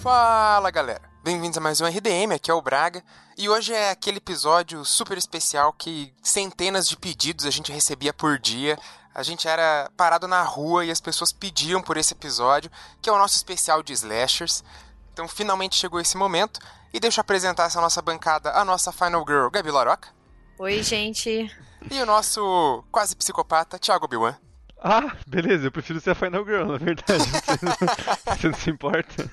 Fala galera, bem-vindos a mais um RDM, aqui é o Braga e hoje é aquele episódio super especial que centenas de pedidos a gente recebia por dia. A gente era parado na rua e as pessoas pediam por esse episódio, que é o nosso especial de slashers. Então finalmente chegou esse momento e deixa eu apresentar essa nossa bancada, a nossa Final Girl, Gabi Laroca. Oi, gente. E o nosso quase psicopata, Thiago Biwan. Ah, beleza, eu prefiro ser a Final Girl, na verdade. Você não se importa?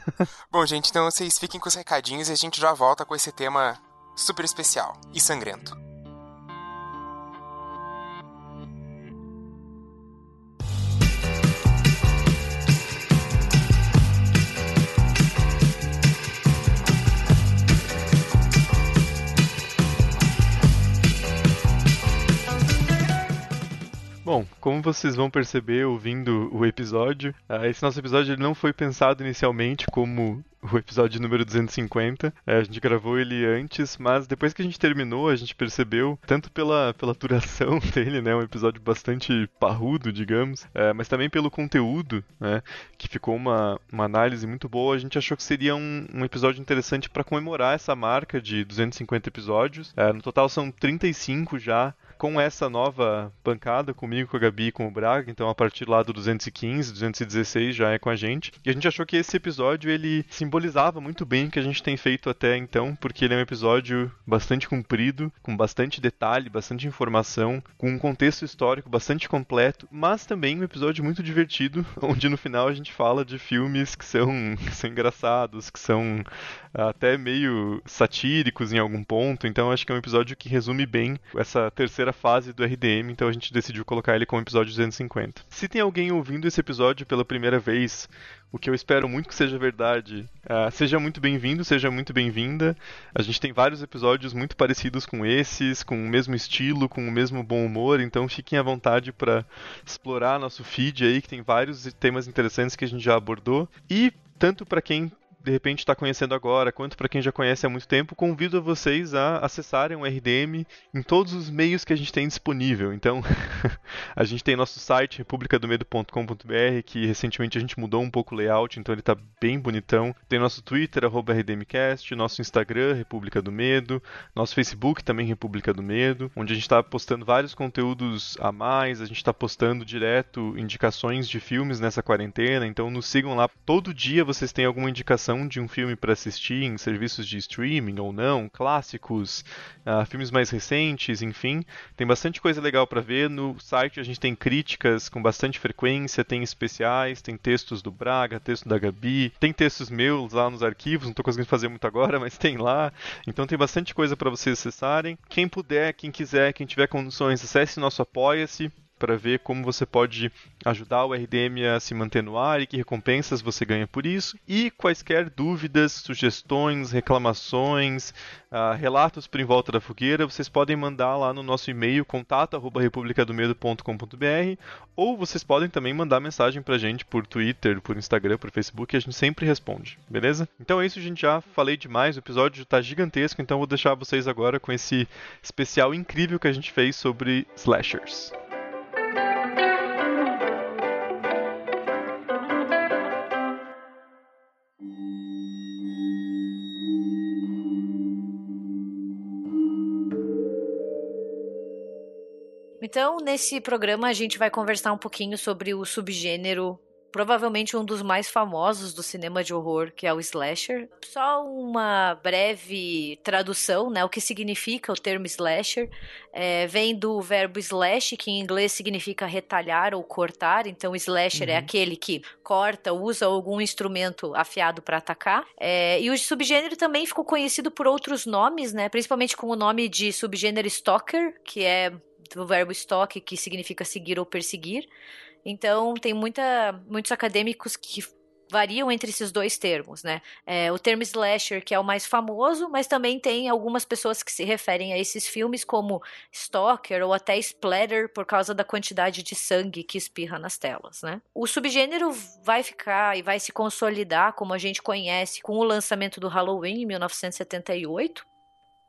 Bom, gente, então vocês fiquem com os recadinhos e a gente já volta com esse tema super especial e sangrento. Bom, como vocês vão perceber ouvindo o episódio, uh, esse nosso episódio ele não foi pensado inicialmente como o episódio número 250. É, a gente gravou ele antes, mas depois que a gente terminou, a gente percebeu, tanto pela, pela duração dele, né, um episódio bastante parrudo, digamos, é, mas também pelo conteúdo, né, que ficou uma, uma análise muito boa, a gente achou que seria um, um episódio interessante para comemorar essa marca de 250 episódios. É, no total são 35 já com essa nova bancada, comigo, com a Gabi e com o Braga, então a partir lá do 215, 216 já é com a gente. E a gente achou que esse episódio ele simbolizava muito bem o que a gente tem feito até então, porque ele é um episódio bastante comprido, com bastante detalhe, bastante informação, com um contexto histórico bastante completo, mas também um episódio muito divertido, onde no final a gente fala de filmes que são, que são engraçados, que são até meio satíricos em algum ponto, então acho que é um episódio que resume bem essa terceira fase do RDM, então a gente decidiu colocar ele como episódio 250. Se tem alguém ouvindo esse episódio pela primeira vez, o que eu espero muito que seja verdade, uh, seja muito bem-vindo, seja muito bem-vinda. A gente tem vários episódios muito parecidos com esses, com o mesmo estilo, com o mesmo bom humor, então fiquem à vontade para explorar nosso feed aí, que tem vários temas interessantes que a gente já abordou. E tanto para quem de repente está conhecendo agora, quanto para quem já conhece há muito tempo, convido vocês a acessarem o RDM em todos os meios que a gente tem disponível. Então, a gente tem nosso site republicadomedo.com.br, que recentemente a gente mudou um pouco o layout, então ele está bem bonitão. Tem nosso Twitter @rdmcast, nosso Instagram República do Medo, nosso Facebook também República do Medo, onde a gente está postando vários conteúdos a mais, a gente está postando direto indicações de filmes nessa quarentena, então nos sigam lá. Todo dia vocês têm alguma indicação de um filme para assistir em serviços de streaming ou não, clássicos, uh, filmes mais recentes, enfim. Tem bastante coisa legal para ver. No site a gente tem críticas com bastante frequência, tem especiais, tem textos do Braga, texto da Gabi, tem textos meus lá nos arquivos, não estou conseguindo fazer muito agora, mas tem lá. Então tem bastante coisa para vocês acessarem. Quem puder, quem quiser, quem tiver condições, acesse nosso Apoia-se para ver como você pode ajudar o RDM a se manter no ar e que recompensas você ganha por isso. E quaisquer dúvidas, sugestões, reclamações, uh, relatos por em volta da fogueira, vocês podem mandar lá no nosso e-mail contato@republicadomedo.com.br ou vocês podem também mandar mensagem pra gente por Twitter, por Instagram, por Facebook, a gente sempre responde, beleza? Então é isso, gente, já falei demais, o episódio está gigantesco, então vou deixar vocês agora com esse especial incrível que a gente fez sobre slashers. Então, nesse programa, a gente vai conversar um pouquinho sobre o subgênero provavelmente um dos mais famosos do cinema de horror, que é o slasher. Só uma breve tradução, né? O que significa o termo slasher? É, vem do verbo slash, que em inglês significa retalhar ou cortar. Então, slasher é uhum. é aquele que corta, usa algum instrumento afiado para atacar. É, e o subgênero também ficou conhecido por outros nomes, né? Principalmente com o nome de subgênero stalker, que é do verbo stalk, que significa seguir ou perseguir. Então, tem muita, muitos acadêmicos que variam entre esses dois termos, né? É, o termo slasher, que é o mais famoso, mas também tem algumas pessoas que se referem a esses filmes como stalker ou até splatter por causa da quantidade de sangue que espirra nas telas, né? O subgênero vai ficar e vai se consolidar como a gente conhece com o lançamento do Halloween em 1978,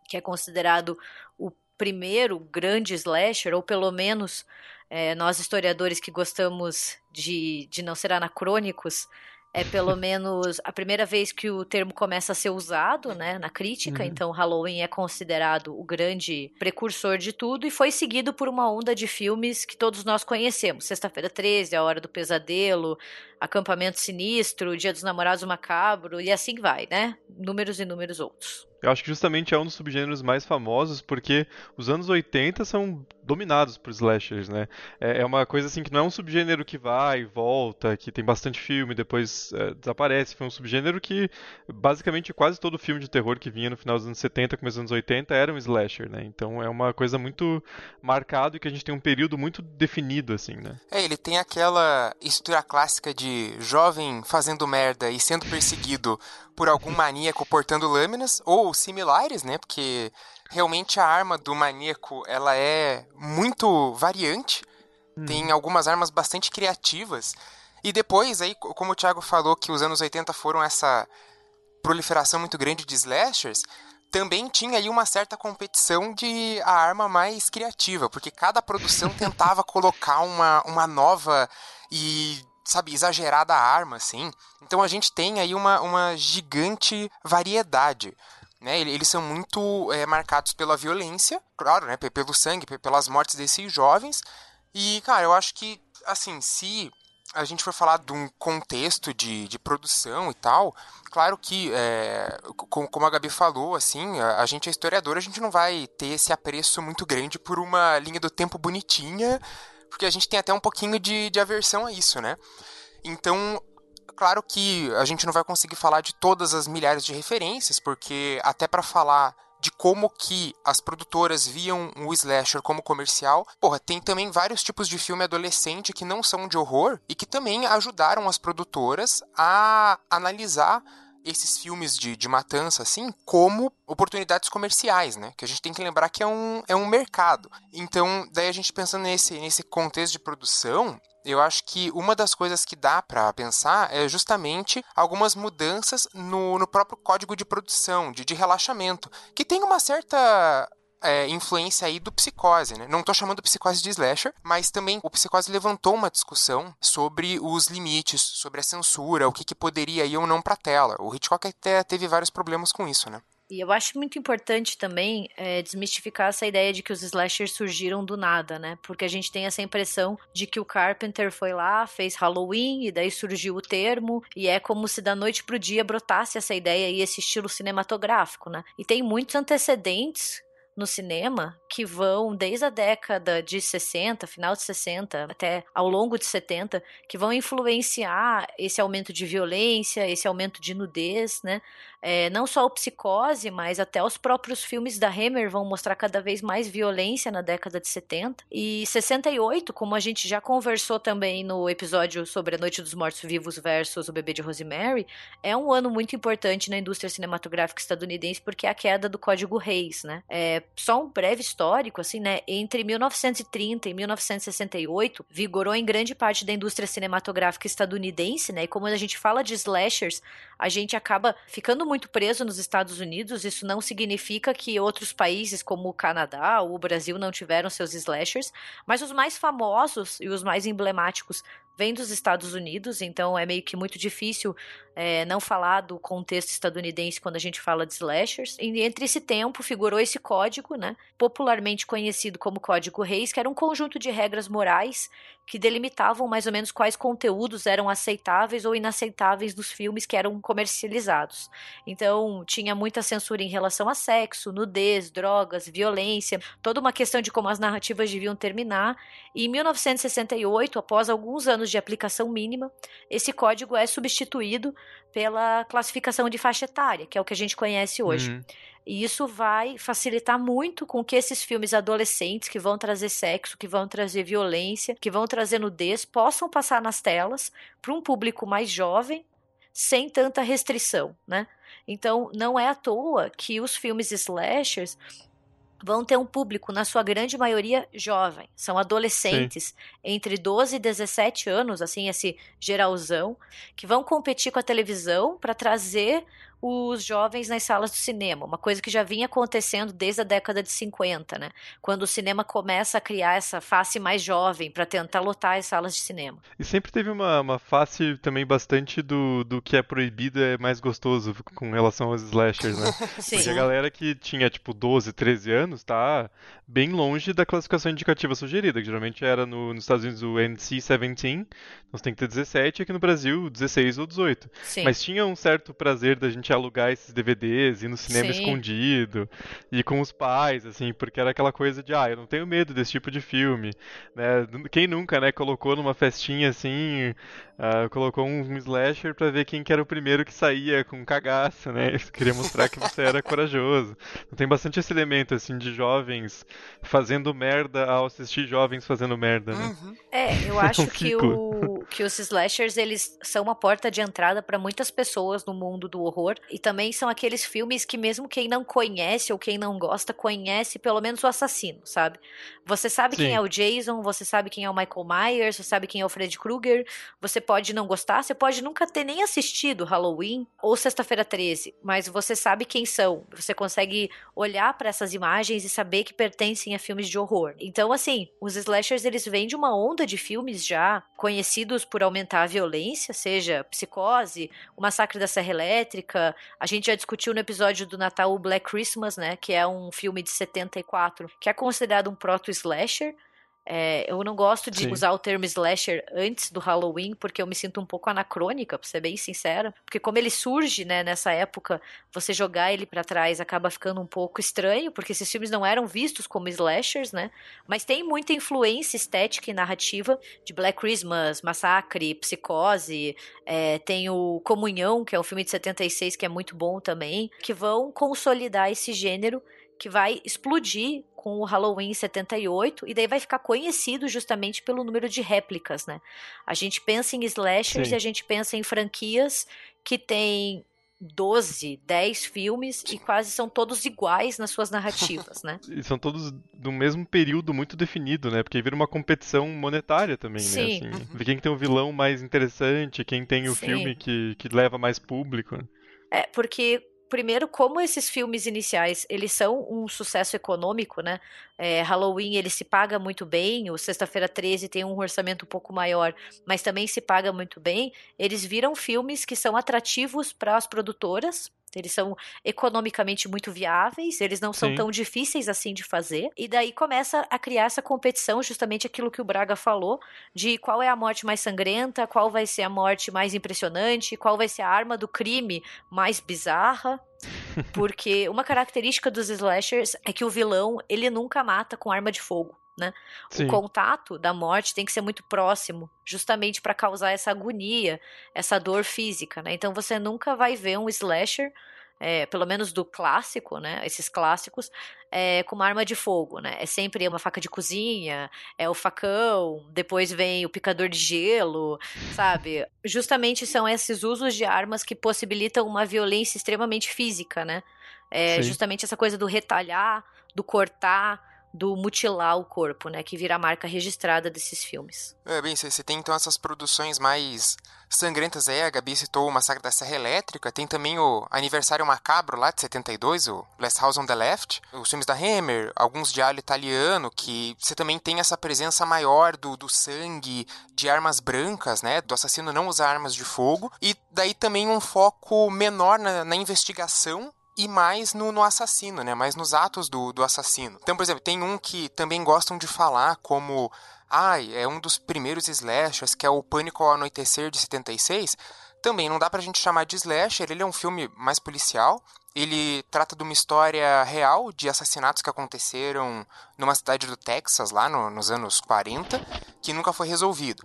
que é considerado o primeiro grande slasher, ou pelo menos é, nós historiadores que gostamos de, de não ser anacrônicos, é pelo menos a primeira vez que o termo começa a ser usado, né, na crítica. Uhum. Então, Halloween é considerado o grande precursor de tudo e foi seguido por uma onda de filmes que todos nós conhecemos. Sexta-feira 13, A Hora do Pesadelo, Acampamento Sinistro, Dia dos Namorados Macabro e assim vai, né? Números e números outros. Eu acho que justamente é um dos subgêneros mais famosos porque os anos 80 são dominados por slashers, né? É, é uma coisa assim que não é um subgênero que vai e volta, que tem bastante filme, depois é, desaparece. Foi um subgênero que basicamente quase todo filme de terror que vinha no final dos anos 70, começo dos anos 80 era um slasher, né? Então é uma coisa muito marcada e que a gente tem um período muito definido, assim, né? É, ele tem aquela história clássica de jovem fazendo merda e sendo perseguido por algum maníaco portando lâminas, ou similares, né? Porque realmente a arma do maníaco, ela é muito variante. Hum. Tem algumas armas bastante criativas. E depois, aí, como o Thiago falou que os anos 80 foram essa proliferação muito grande de slashers, também tinha aí uma certa competição de a arma mais criativa, porque cada produção tentava colocar uma, uma nova e sabe, exagerada arma, assim. Então a gente tem aí uma, uma gigante variedade. Né? Eles são muito é, marcados pela violência, claro, né? pelo sangue, pelas mortes desses jovens. E, cara, eu acho que, assim, se a gente for falar de um contexto de, de produção e tal, claro que, é, como a Gabi falou, assim, a, gente é historiador, a gente não vai ter esse apreço muito grande por uma linha do tempo bonitinha porque a gente tem até um pouquinho de, de aversão a isso, né? Então, claro que a gente não vai conseguir falar de todas as milhares de referências, porque até para falar de como que as produtoras viam o slasher como comercial. Porra, tem também vários tipos de filme adolescente que não são de horror e que também ajudaram as produtoras a analisar esses filmes de, de matança, assim, como oportunidades comerciais, né? Que a gente tem que lembrar que é um, é um mercado. Então, daí a gente pensando nesse, nesse contexto de produção, eu acho que uma das coisas que dá para pensar é justamente algumas mudanças no, no próprio código de produção, de, de relaxamento, que tem uma certa é, influência aí do Psicose, né? Não estou chamando Psicose de slasher, mas também o Psicose levantou uma discussão sobre os limites, sobre a censura, o que, que poderia ir ou não para tela. O Hitchcock até teve vários problemas com isso, né? E eu acho muito importante também é, desmistificar essa ideia de que os slashers surgiram do nada, né? Porque a gente tem essa impressão de que o Carpenter foi lá, fez Halloween e daí surgiu o termo, e é como se da noite pro dia brotasse essa ideia e esse estilo cinematográfico, né? E tem muitos antecedentes no cinema que vão desde a década de 60, final de 60, até ao longo de 70, que vão influenciar esse aumento de violência, esse aumento de nudez, né? É, não só o Psicose, mas até os próprios filmes da Hammer vão mostrar cada vez mais violência na década de 70. E 68, como a gente já conversou também no episódio sobre A Noite dos Mortos Vivos versus O Bebê de Rosemary, é um ano muito importante na indústria cinematográfica estadunidense porque é a queda do Código Reis, né? É, só um breve histórico, assim, né? Entre 1930 e 1968, vigorou em grande parte da indústria cinematográfica estadunidense, né? E como a gente fala de slashers, a gente acaba ficando muito preso nos Estados Unidos. Isso não significa que outros países, como o Canadá ou o Brasil, não tiveram seus slashers, mas os mais famosos e os mais emblemáticos vêm dos Estados Unidos, então é meio que muito difícil é, não falar do contexto estadunidense quando a gente fala de slashers. E entre esse tempo figurou esse código, né, popularmente conhecido como Código Reis, que era um conjunto de regras morais que delimitavam mais ou menos quais conteúdos eram aceitáveis ou inaceitáveis nos filmes que eram comercializados. Então, tinha muita censura em relação a sexo, nudez, drogas, violência, toda uma questão de como as narrativas deviam terminar. E em 1968, após alguns anos de aplicação mínima, esse código é substituído pela classificação de faixa etária, que é o que a gente conhece hoje. Uhum. E isso vai facilitar muito com que esses filmes adolescentes que vão trazer sexo, que vão trazer violência, que vão trazer nudez, possam passar nas telas para um público mais jovem, sem tanta restrição, né? Então, não é à toa que os filmes slashers vão ter um público, na sua grande maioria, jovem. São adolescentes Sim. entre 12 e 17 anos, assim, esse geralzão, que vão competir com a televisão para trazer os jovens nas salas de cinema, uma coisa que já vinha acontecendo desde a década de 50, né? Quando o cinema começa a criar essa face mais jovem para tentar lotar as salas de cinema. E sempre teve uma, uma face também bastante do, do que é proibido é mais gostoso com relação aos slashers, né? Sim. Porque a galera que tinha tipo 12, 13 anos tá bem longe da classificação indicativa sugerida, que geralmente era no, nos Estados Unidos o NC-17, então você tem que ter 17, e aqui no Brasil 16 ou 18. Sim. Mas tinha um certo prazer da gente alugar esses DVDs, ir no cinema Sim. escondido, ir com os pais, assim, porque era aquela coisa de, ah, eu não tenho medo desse tipo de filme, né? Quem nunca, né, colocou numa festinha assim, ah, colocou um slasher pra ver quem que era o primeiro que saía com cagaço, né? Queria mostrar que você era corajoso. Então, tem bastante esse elemento, assim, de jovens fazendo merda ao assistir jovens fazendo merda, né? Uhum. É, eu acho um que, o, que os slashers, eles são uma porta de entrada para muitas pessoas no mundo do horror. E também são aqueles filmes que mesmo quem não conhece ou quem não gosta, conhece pelo menos o assassino, sabe? Você sabe quem Sim. é o Jason, você sabe quem é o Michael Myers, você sabe quem é o Fred Krueger, você pode não gostar, você pode nunca ter nem assistido Halloween ou Sexta-feira 13, mas você sabe quem são. Você consegue olhar para essas imagens e saber que pertencem a filmes de horror. Então, assim, os slashers eles vêm de uma onda de filmes já conhecidos por aumentar a violência, seja Psicose, O Massacre da Serra Elétrica. A gente já discutiu no episódio do Natal o Black Christmas, né, que é um filme de 74, que é considerado um proto-slasher. É, eu não gosto de Sim. usar o termo slasher antes do Halloween, porque eu me sinto um pouco anacrônica, pra ser bem sincera. Porque como ele surge, né, nessa época, você jogar ele pra trás acaba ficando um pouco estranho, porque esses filmes não eram vistos como slashers, né? Mas tem muita influência estética e narrativa de Black Christmas, Massacre, Psicose, é, tem o Comunhão, que é um filme de 76 que é muito bom também, que vão consolidar esse gênero que vai explodir com o Halloween 78 e daí vai ficar conhecido justamente pelo número de réplicas, né? A gente pensa em slashers Sim. e a gente pensa em franquias que tem 12, 10 filmes e quase são todos iguais nas suas narrativas, né? E são todos do mesmo período muito definido, né? Porque vira uma competição monetária também, Sim. né? Assim, ver quem tem o vilão mais interessante, quem tem o Sim. filme que, que leva mais público. né? É, porque primeiro, como esses filmes iniciais, eles são um sucesso econômico, né? É, Halloween, ele se paga muito bem, o Sexta-feira 13 tem um orçamento um pouco maior, mas também se paga muito bem. Eles viram filmes que são atrativos para as produtoras, eles são economicamente muito viáveis, eles não são Sim. tão difíceis assim de fazer. E daí começa a criar essa competição, justamente aquilo que o Braga falou, de qual é a morte mais sangrenta, qual vai ser a morte mais impressionante, qual vai ser a arma do crime mais bizarra. Porque uma característica dos slashers é que o vilão, ele nunca mata com arma de fogo. Né? Sim. O contato da morte tem que ser muito próximo, justamente para causar essa agonia, essa dor física, né? Então você nunca vai ver um slasher, é, pelo menos do clássico, né? Esses clássicos, é, com uma arma de fogo, né? É sempre uma faca de cozinha, é o facão, depois vem o picador de gelo, sabe? Justamente são esses usos de armas que possibilitam uma violência extremamente física, né? É justamente essa coisa do retalhar, do cortar, do mutilar o corpo, né? Que vira a marca registrada desses filmes. É, bem, você tem então essas produções mais sangrentas aí, a Gabi citou o Massacre da Serra Elétrica, tem também o Aniversário Macabro lá de 72, o Last House on the Left, os filmes da Hammer, alguns de alho italiano, que você também tem essa presença maior do, do sangue, de armas brancas, né, do assassino não usar armas de fogo, e daí também um foco menor na, na investigação e mais no, no assassino, né? Mais nos atos do, do assassino. Então, por exemplo, tem um que também gostam de falar como. Ai, é um dos primeiros slashers, que é o Pânico ao Anoitecer de 76. Também não dá pra gente chamar de slasher, ele é um filme mais policial. Ele trata de uma história real de assassinatos que aconteceram numa cidade do Texas, lá no- nos anos 40, que nunca foi resolvido.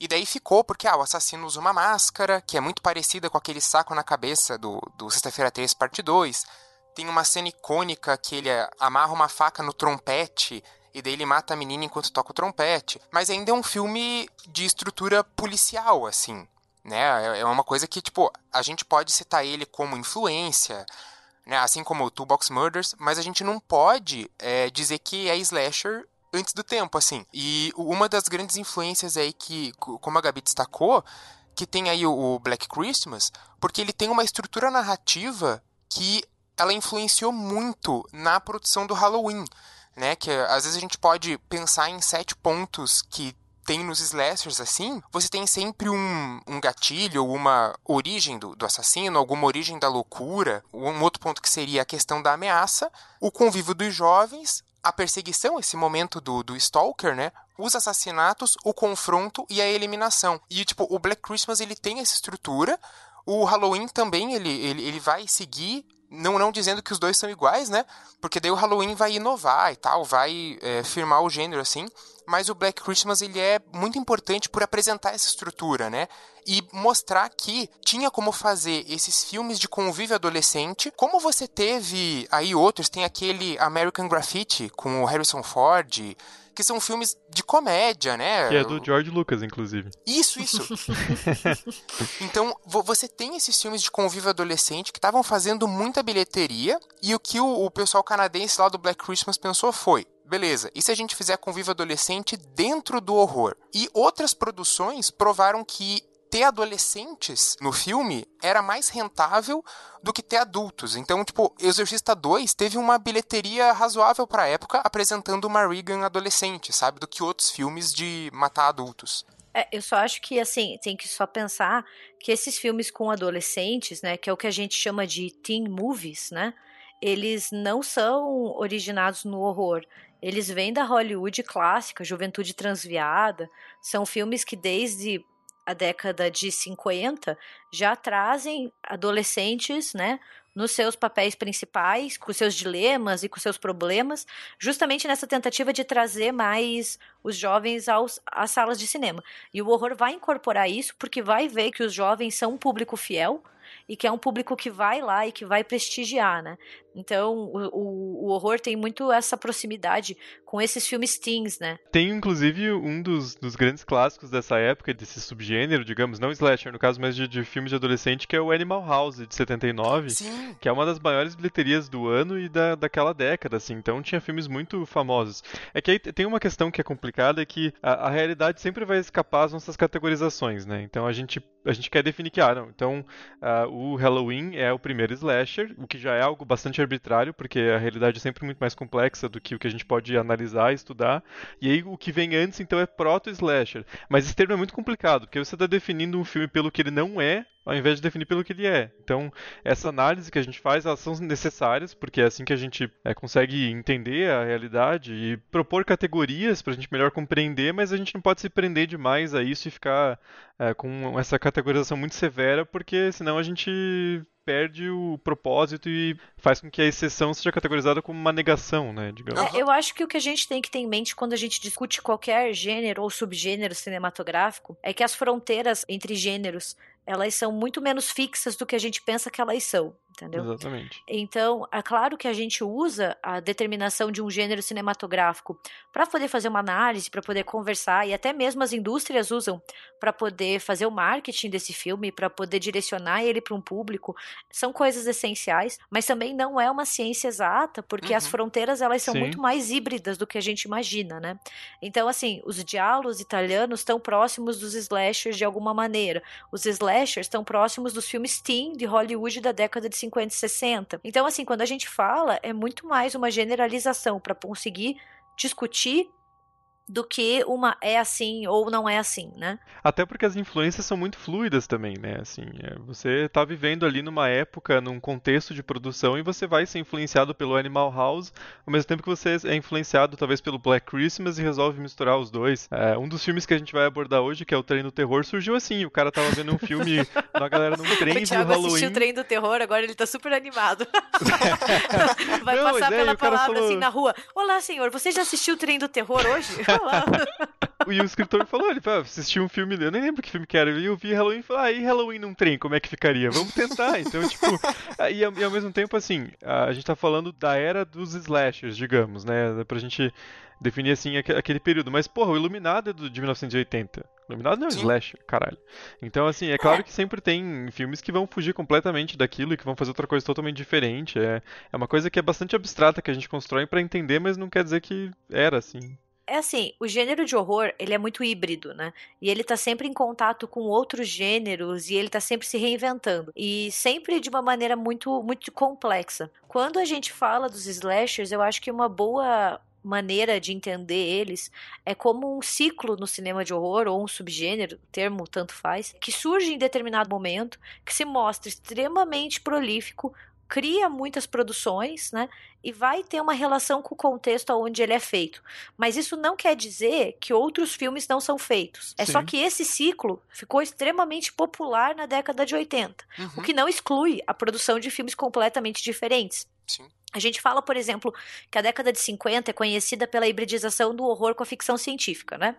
E daí ficou porque ah, o assassino usa uma máscara, que é muito parecida com aquele saco na cabeça do, do Sexta-feira 3, parte 2. Tem uma cena icônica que ele amarra uma faca no trompete e daí ele mata a menina enquanto toca o trompete. Mas ainda é um filme de estrutura policial, assim. Né? É- É uma coisa que, tipo, a gente pode citar ele como influência, né? assim como o Toolbox Murders, mas a gente não pode é, dizer que é slasher antes do tempo, assim. E uma das grandes influências aí que, como a Gabi destacou, que tem aí o Black Christmas, porque ele tem uma estrutura narrativa que ela influenciou muito na produção do Halloween, né? Que às vezes a gente pode pensar em sete pontos que tem nos slashers assim, você tem sempre um, um gatilho, uma origem do, do assassino, alguma origem da loucura. Um outro ponto que seria a questão da ameaça, o convívio dos jovens, a perseguição, esse momento do, do Stalker, né? Os assassinatos, o confronto e a eliminação. E, tipo, o Black Christmas, ele tem essa estrutura. O Halloween também, ele, ele, ele vai seguir não, não dizendo que os dois são iguais, né? Porque daí o Halloween vai inovar e tal, vai é, firmar o gênero assim. Mas o Black Christmas ele é muito importante por apresentar essa estrutura, né? E mostrar que tinha como fazer esses filmes de convívio adolescente, como você teve aí outros, tem aquele American Graffiti com o Harrison Ford, que são filmes de comédia, né? Que é do George Lucas, inclusive. Isso, isso. então, você tem esses filmes de convívio adolescente que estavam fazendo muita bilheteria, e o que o, o pessoal canadense lá do Black Christmas pensou foi: beleza, e se a gente fizer convívio adolescente dentro do horror? E outras produções provaram que ter adolescentes no filme era mais rentável do que ter adultos. Então, tipo, Exorcista 2 teve uma bilheteria razoável para a época apresentando uma Regan adolescente, sabe, do que outros filmes de matar adultos. É, eu só acho que, assim, tem que só pensar que esses filmes com adolescentes, né, que é o que a gente chama de teen movies, né, eles não são originados no horror. Eles vêm da Hollywood clássica, Juventude Transviada. São filmes que desde a década de 50 já trazem adolescentes, né, nos seus papéis principais, com seus dilemas e com seus problemas, justamente nessa tentativa de trazer mais os jovens aos, às salas de cinema. E o horror vai incorporar isso porque vai ver que os jovens são um público fiel e que é um público que vai lá e que vai prestigiar, né? Então, o, o, o, horror tem muito essa proximidade com esses filmes teens, né? Tem, inclusive, um dos, dos grandes clássicos dessa época, desse subgênero, digamos, não slasher, no caso, mas de, de filmes de adolescente, que é o Animal House, de 79, Sim. que é uma das maiores bilheterias do ano e da, daquela década, assim. Então, tinha filmes muito famosos. É que aí tem uma questão que é complicada, é que a, a realidade sempre vai escapar às nossas categorizações, né? Então, a gente, a gente quer definir que, ah, não, então, uh, o Halloween é o primeiro slasher, o que já é algo bastante arbitrário, porque a realidade é sempre muito mais complexa do que o que a gente pode analisar estudar. E aí o que vem antes, então, é proto-slasher. Mas esse termo é muito complicado, porque você está definindo um filme pelo que ele não é, ao invés de definir pelo que ele é. Então, essa análise que a gente faz, elas são necessárias, porque é assim que a gente é, consegue entender a realidade e propor categorias para a gente melhor compreender, mas a gente não pode se prender demais a isso e ficar é, com essa categorização muito severa, porque senão a gente perde o propósito e faz com que a exceção seja categorizada como uma negação, né, digamos. É, eu acho que o que a gente tem que ter em mente quando a gente discute qualquer gênero ou subgênero cinematográfico é que as fronteiras entre gêneros elas são muito menos fixas do que a gente pensa que elas são entendeu? Exatamente. Então, é claro que a gente usa a determinação de um gênero cinematográfico para poder fazer uma análise, para poder conversar, e até mesmo as indústrias usam para poder fazer o marketing desse filme, para poder direcionar ele para um público. São coisas essenciais, mas também não é uma ciência exata, porque uhum. as fronteiras elas são Sim. muito mais híbridas do que a gente imagina, né? Então, assim, os diálogos italianos estão próximos dos slashers de alguma maneira. Os slashers estão próximos dos filmes teen de Hollywood da década de 50 50 e 60. Então, assim, quando a gente fala, é muito mais uma generalização para conseguir discutir do que uma é assim ou não é assim, né? Até porque as influências são muito fluidas também, né? Assim, é, você está vivendo ali numa época, num contexto de produção e você vai ser influenciado pelo Animal House, ao mesmo tempo que você é influenciado talvez pelo Black Christmas e resolve misturar os dois. É, um dos filmes que a gente vai abordar hoje, que é o Trem do Terror, surgiu assim. O cara tava vendo um filme da galera num trem do Halloween. assistiu o Trem do Terror, agora ele tá super animado. vai não, passar é, pela palavra falou... assim na rua. Olá, senhor, você já assistiu o Trem do Terror hoje? e o escritor falou, ele falou, assistiu um filme, eu nem lembro que filme que era, eu vi Halloween e falou, ah, e Halloween num trem, como é que ficaria? Vamos tentar. Então, tipo, e, e ao mesmo tempo, assim, a gente tá falando da era dos slashers, digamos, né, pra gente definir, assim, aquele período. Mas, porra, o Iluminado é de 1980. O Iluminado não é um slasher, caralho. Então, assim, é claro que sempre tem filmes que vão fugir completamente daquilo e que vão fazer outra coisa totalmente diferente. É, é uma coisa que é bastante abstrata que a gente constrói para entender, mas não quer dizer que era assim. É assim, o gênero de horror, ele é muito híbrido, né? E ele tá sempre em contato com outros gêneros e ele tá sempre se reinventando. E sempre de uma maneira muito, muito complexa. Quando a gente fala dos slashers, eu acho que uma boa maneira de entender eles é como um ciclo no cinema de horror ou um subgênero, termo tanto faz, que surge em determinado momento, que se mostra extremamente prolífico, cria muitas produções, né? E vai ter uma relação com o contexto onde ele é feito. Mas isso não quer dizer que outros filmes não são feitos. É Sim. só que esse ciclo ficou extremamente popular na década de 80, uhum. o que não exclui a produção de filmes completamente diferentes. Sim. A gente fala, por exemplo, que a década de 50 é conhecida pela hibridização do horror com a ficção científica, né?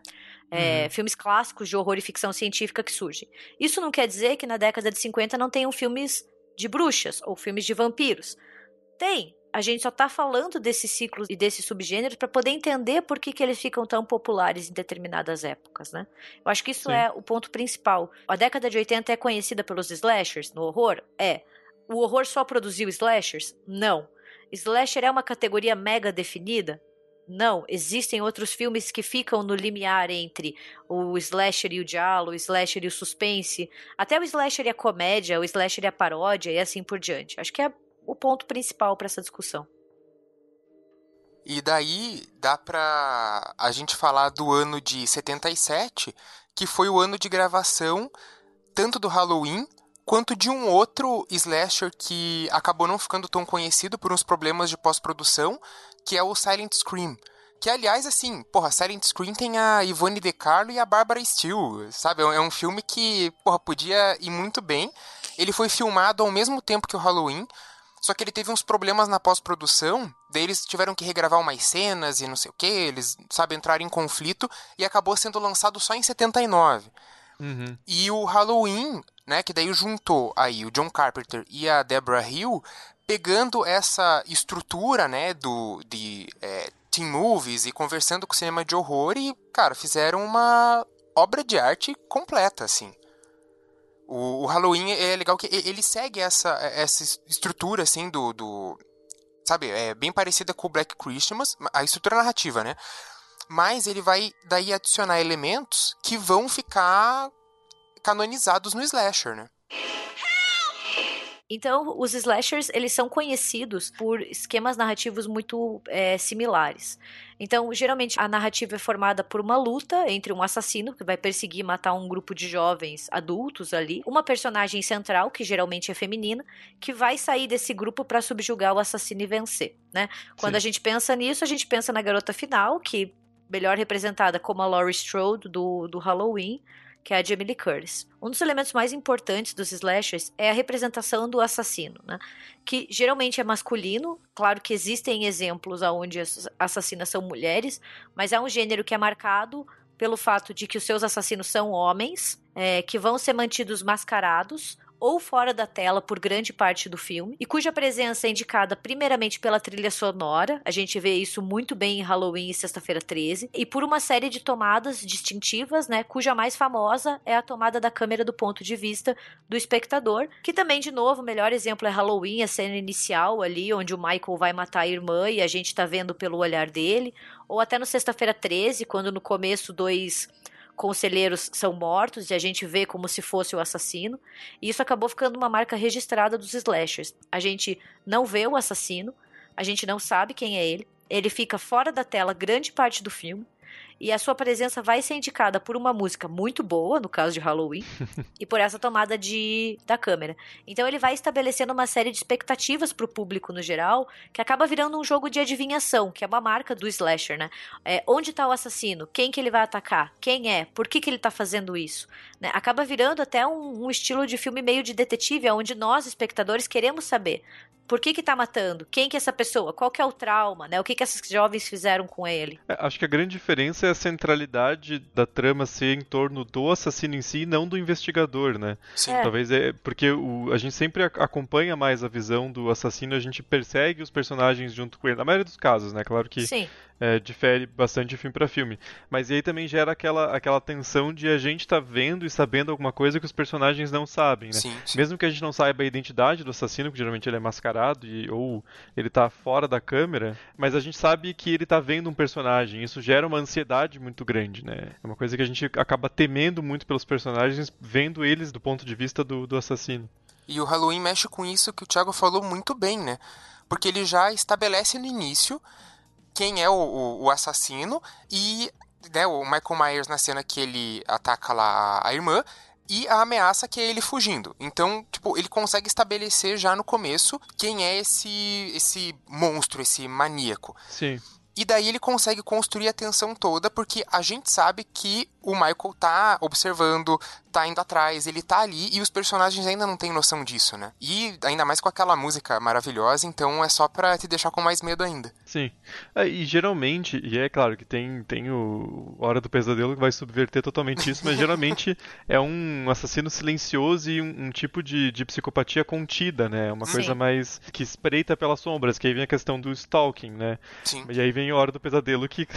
É, uhum. Filmes clássicos de horror e ficção científica que surgem. Isso não quer dizer que na década de 50 não tenham filmes de bruxas ou filmes de vampiros. Tem. A gente só está falando desses ciclos e desses subgêneros para poder entender por que, que eles ficam tão populares em determinadas épocas, né? Eu acho que isso Sim. é o ponto principal. A década de 80 é conhecida pelos slashers no horror? É. O horror só produziu slashers? Não. Slasher é uma categoria mega definida? Não, existem outros filmes que ficam no limiar entre o slasher e o diálogo, o slasher e o suspense, até o slasher e a comédia, o slasher e a paródia e assim por diante. Acho que é o ponto principal para essa discussão. E daí dá pra a gente falar do ano de 77, que foi o ano de gravação tanto do Halloween quanto de um outro slasher que acabou não ficando tão conhecido por uns problemas de pós-produção, que é o Silent Scream. Que, aliás, assim, porra, Silent Scream tem a Ivone De Carlo e a Barbara Steele, sabe? É um é filme que, porra, podia ir muito bem. Ele foi filmado ao mesmo tempo que o Halloween, só que ele teve uns problemas na pós-produção, daí eles tiveram que regravar umas cenas e não sei o que, eles, sabe, entraram em conflito e acabou sendo lançado só em 79. Uhum. E o Halloween, né, que daí juntou aí o John Carpenter e a Deborah Hill, pegando essa estrutura, né, do, de é, teen movies e conversando com o cinema de horror e, cara, fizeram uma obra de arte completa, assim. O, o Halloween é legal que ele segue essa, essa estrutura, assim, do, do... Sabe, é bem parecida com o Black Christmas, a estrutura narrativa, né? Mas ele vai daí adicionar elementos que vão ficar canonizados no slasher, né? Então, os slashers, eles são conhecidos por esquemas narrativos muito é, similares. Então, geralmente, a narrativa é formada por uma luta entre um assassino, que vai perseguir e matar um grupo de jovens adultos ali, uma personagem central, que geralmente é feminina, que vai sair desse grupo para subjugar o assassino e vencer, né? Quando Sim. a gente pensa nisso, a gente pensa na garota final, que melhor representada como a Laurie Strode do, do Halloween, que é a Jamie Lee Curtis. Um dos elementos mais importantes dos slashers é a representação do assassino, né? que geralmente é masculino. Claro que existem exemplos onde as assassinas são mulheres, mas é um gênero que é marcado pelo fato de que os seus assassinos são homens, é, que vão ser mantidos mascarados ou fora da tela por grande parte do filme, e cuja presença é indicada primeiramente pela trilha sonora, a gente vê isso muito bem em Halloween e Sexta-feira 13, e por uma série de tomadas distintivas, né, cuja mais famosa é a tomada da câmera do ponto de vista do espectador, que também, de novo, o melhor exemplo é Halloween, a cena inicial ali, onde o Michael vai matar a irmã e a gente tá vendo pelo olhar dele, ou até no Sexta-feira 13, quando no começo dois conselheiros são mortos e a gente vê como se fosse o assassino. E isso acabou ficando uma marca registrada dos slashers. A gente não vê o assassino, a gente não sabe quem é ele. Ele fica fora da tela grande parte do filme e a sua presença vai ser indicada por uma música muito boa, no caso de Halloween, e por essa tomada de da câmera. Então ele vai estabelecendo uma série de expectativas para o público no geral, que acaba virando um jogo de adivinhação, que é uma marca do slasher, né? É, onde está o assassino? Quem que ele vai atacar? Quem é? Por que, que ele está fazendo isso? Né? Acaba virando até um, um estilo de filme meio de detetive, onde nós, espectadores, queremos saber por que que tá matando? Quem que é essa pessoa? Qual que é o trauma, né? O que que esses jovens fizeram com ele? É, acho que a grande diferença é a centralidade da trama ser em torno do assassino em si e não do investigador, né? Sim. É. Talvez é porque o, a gente sempre acompanha mais a visão do assassino, a gente persegue os personagens junto com ele. Na maioria dos casos, né? Claro que Sim é, difere bastante de filme para filme. Mas aí também gera aquela, aquela tensão de a gente tá vendo e sabendo alguma coisa que os personagens não sabem, né? Sim, sim. Mesmo que a gente não saiba a identidade do assassino, que geralmente ele é mascarado e, ou ele tá fora da câmera, mas a gente sabe que ele tá vendo um personagem. Isso gera uma ansiedade muito grande, né? É uma coisa que a gente acaba temendo muito pelos personagens, vendo eles do ponto de vista do, do assassino. E o Halloween mexe com isso que o Thiago falou muito bem, né? Porque ele já estabelece no início quem é o, o, o assassino e né, o Michael Myers na cena que ele ataca lá a irmã e a ameaça que é ele fugindo. Então, tipo, ele consegue estabelecer já no começo quem é esse esse monstro, esse maníaco. Sim. E daí ele consegue construir a tensão toda, porque a gente sabe que o Michael tá observando, tá indo atrás, ele tá ali e os personagens ainda não têm noção disso, né? E ainda mais com aquela música maravilhosa, então é só pra te deixar com mais medo ainda. Sim. É, e geralmente, e é claro que tem, tem o Hora do Pesadelo que vai subverter totalmente isso, mas geralmente é um assassino silencioso e um, um tipo de, de psicopatia contida, né? Uma Sim. coisa mais que espreita pelas sombras, que aí vem a questão do stalking, né? Sim. E aí vem a Hora do Pesadelo que.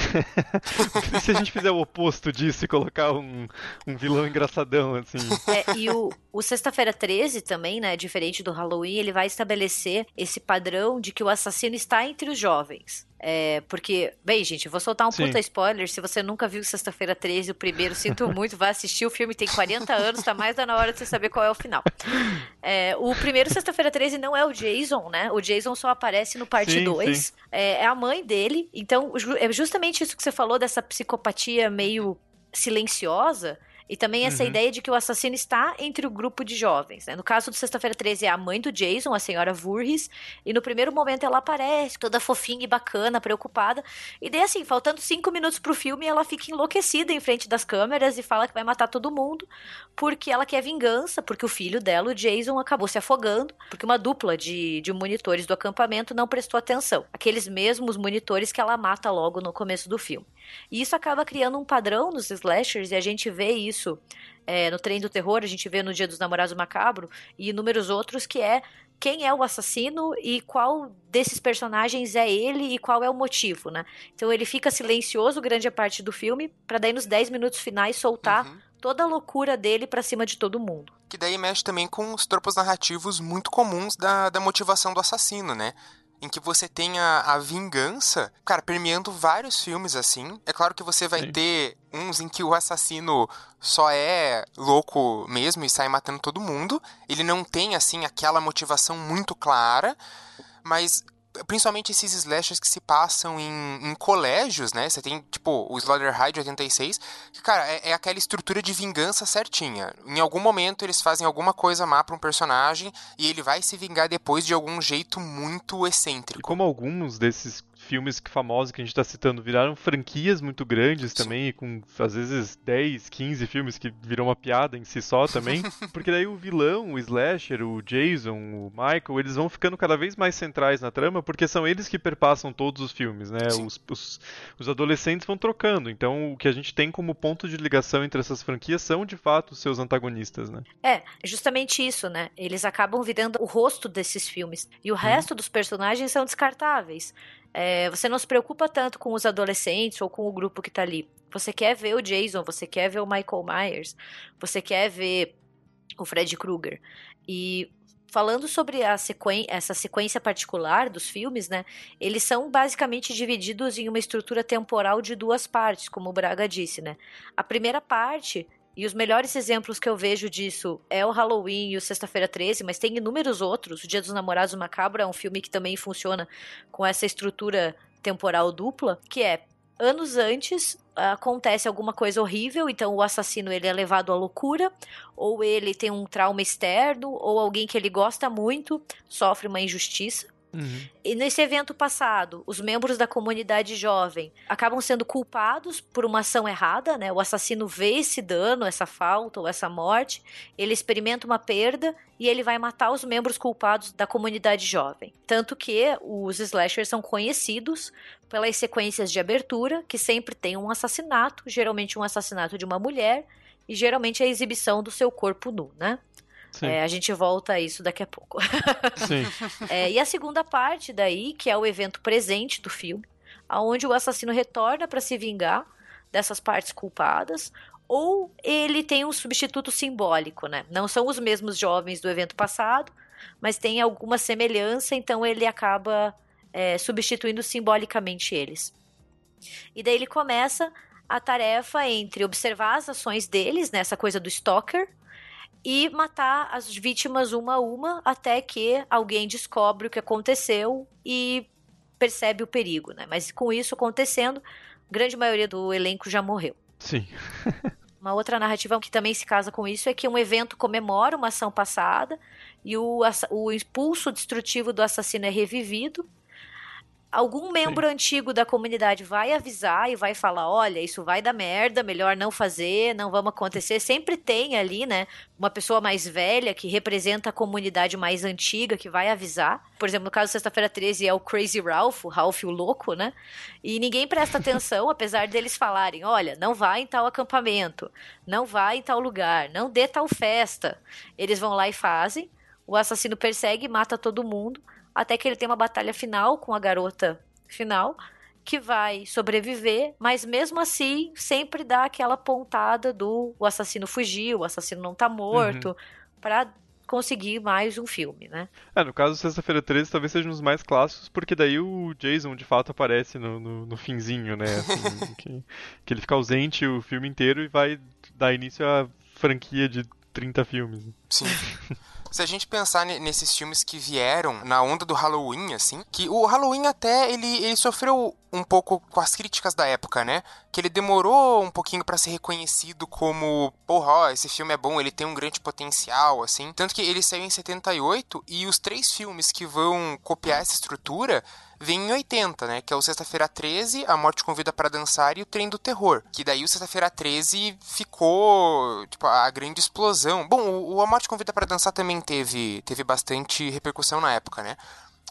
e se a gente fizer o oposto disso e colocar um, um vilão engraçadão, assim. É, e o, o Sexta-feira 13 também, né? Diferente do Halloween, ele vai estabelecer esse padrão de que o assassino está entre os jovens. É, porque, bem, gente, vou soltar um Sim. puta spoiler. Se você nunca viu Sexta-feira 13, o primeiro, sinto muito, vai assistir. O filme tem 40 anos, tá mais da na hora de você saber qual é o final. É, o primeiro Sexta-feira 13 não é o Jason, né? O Jason só aparece no parte Sim, 2. sim. É, é a mãe dele. Então, é justamente isso que você falou dessa psicopatia meio silenciosa. E também essa Uhum. ideia de que o assassino está entre o grupo de jovens. Né? No caso do Sexta-feira 13, é a mãe do Jason, a senhora Voorhees. E no primeiro momento ela aparece, toda fofinha e bacana, preocupada. E daí, assim, faltando cinco minutos pro filme, ela fica enlouquecida em frente das câmeras e fala que vai matar todo mundo. Porque ela quer vingança, porque o filho dela, o Jason, acabou se afogando. Porque uma dupla de, de monitores do acampamento não prestou atenção. Aqueles mesmos monitores que ela mata logo no começo do filme. E isso acaba criando um padrão nos slashers, e a gente vê isso é, no Trem do Terror, a gente vê no Dia dos Namorados Macabro e inúmeros outros, que é quem é o assassino e qual desses personagens é ele e qual é o motivo, né? Então ele fica silencioso grande a parte do filme, pra daí nos 10 minutos finais soltar Uhum. toda a loucura dele pra cima de todo mundo. Que daí mexe também com os tropos narrativos muito comuns da, da motivação do assassino, né? Em que você tem a, a vingança, cara, permeando vários filmes assim. É claro que você vai Sim. ter uns em que o assassino só é louco mesmo e sai matando todo mundo. Ele não tem, assim, aquela motivação muito clara, mas principalmente esses slashers que se passam em, em colégios, né? Você tem, tipo, o Slaughter de 86, que, cara, é, é aquela estrutura de vingança certinha. Em algum momento eles fazem alguma coisa má pra um personagem e ele vai se vingar depois de algum jeito muito E excêntrico. como alguns desses filmes que- famosos que a gente tá citando viraram franquias muito grandes Sim. também, com às vezes 10, 15 filmes que viram uma piada em si só também, porque daí o vilão, o slasher, o Jason, o Michael, eles vão ficando cada vez mais centrais na trama, porque são eles que perpassam todos os filmes, né? Os, os, os adolescentes vão trocando, então o que a gente tem como ponto de ligação entre essas franquias são de fato os seus antagonistas, né? É, justamente isso, né? Eles acabam virando o rosto desses filmes. E o resto dos personagens são descartáveis. É, você não se preocupa tanto com os adolescentes ou com o grupo que tá ali. Você quer ver o Jason, você quer ver o Michael Myers, você quer ver o Fred Krueger. E falando sobre sequen essa sequência particular dos filmes, né? Eles são basicamente divididos em uma estrutura temporal de duas partes, como o Braga disse, né? A primeira parte e os melhores exemplos que eu vejo disso é o Halloween e o Sexta-feira 13, mas tem inúmeros outros. O Dia dos Namorados Macabro é um filme que também funciona com essa estrutura temporal dupla, que é anos antes acontece alguma coisa horrível, então o assassino ele é levado à loucura, ou ele tem um trauma externo, ou alguém que ele gosta muito sofre uma injustiça. E nesse evento passado, os membros da comunidade jovem acabam sendo culpados por uma ação errada, né? O assassino vê esse dano, essa falta ou essa morte, ele experimenta uma perda e ele vai matar os membros culpados da comunidade jovem. Tanto que os slashers são conhecidos pelas sequências de abertura, que sempre tem um assassinato, geralmente um assassinato de uma mulher, e geralmente a exibição do seu corpo nu, né? É, a gente volta a isso daqui a pouco. É, e a segunda parte daí, que é o evento presente do filme, aonde o assassino retorna para se vingar dessas partes culpadas, ou ele tem um substituto simbólico, né? Não são os mesmos jovens do evento passado, mas tem alguma semelhança, então ele acaba é, substituindo simbolicamente eles. E daí ele começa a tarefa entre observar as ações deles, nessa né, coisa do stalker, e matar as vítimas uma a uma até que alguém descobre o que aconteceu e percebe o perigo, né? Mas com isso acontecendo, grande maioria do elenco já morreu. Sim. Uma outra narrativa que também se casa com isso é que um evento comemora uma ação passada e o, o impulso destrutivo do assassino é revivido algum membro Sim. antigo da comunidade vai avisar e vai falar: olha, isso vai dar merda, melhor não fazer, não vamos acontecer. Sempre tem ali, né, uma pessoa mais velha que representa a comunidade mais antiga que vai avisar. Por exemplo, no caso Sexta-feira 13 é o Crazy Ralph, o Ralph o louco, né? E ninguém presta atenção, apesar deles falarem: olha, não vai em tal acampamento, não vai em tal lugar, não dê tal festa. Eles vão lá e fazem. O assassino persegue, mata todo mundo até que ele tem uma batalha final com a garota final que vai sobreviver, mas mesmo assim sempre dá aquela pontada do o assassino fugiu, o assassino não tá morto, uhum. para conseguir mais um filme, né? É, no caso Sexta-feira 13 talvez seja um dos mais clássicos, porque daí o Jason de fato aparece no, no, no finzinho, né? Assim, que, que ele fica ausente o filme inteiro e vai dar início à franquia de 30 filmes. Sim. Se a gente pensar nesses filmes que vieram na onda do Halloween, assim, que o Halloween até ele, ele sofreu um pouco com as críticas da época, né? Que ele demorou um pouquinho para ser reconhecido como, porra, ó, esse filme é bom, ele tem um grande potencial, assim. Tanto que ele saiu em 78 e os três filmes que vão copiar essa estrutura vem em 80, né? Que é o Sexta-feira 13, A Morte Convida para Dançar e o Trem do Terror. Que daí o Sexta-feira 13 ficou, tipo, a grande explosão. Bom, o, A Morte Convida para Dançar também teve, teve bastante repercussão na época, né?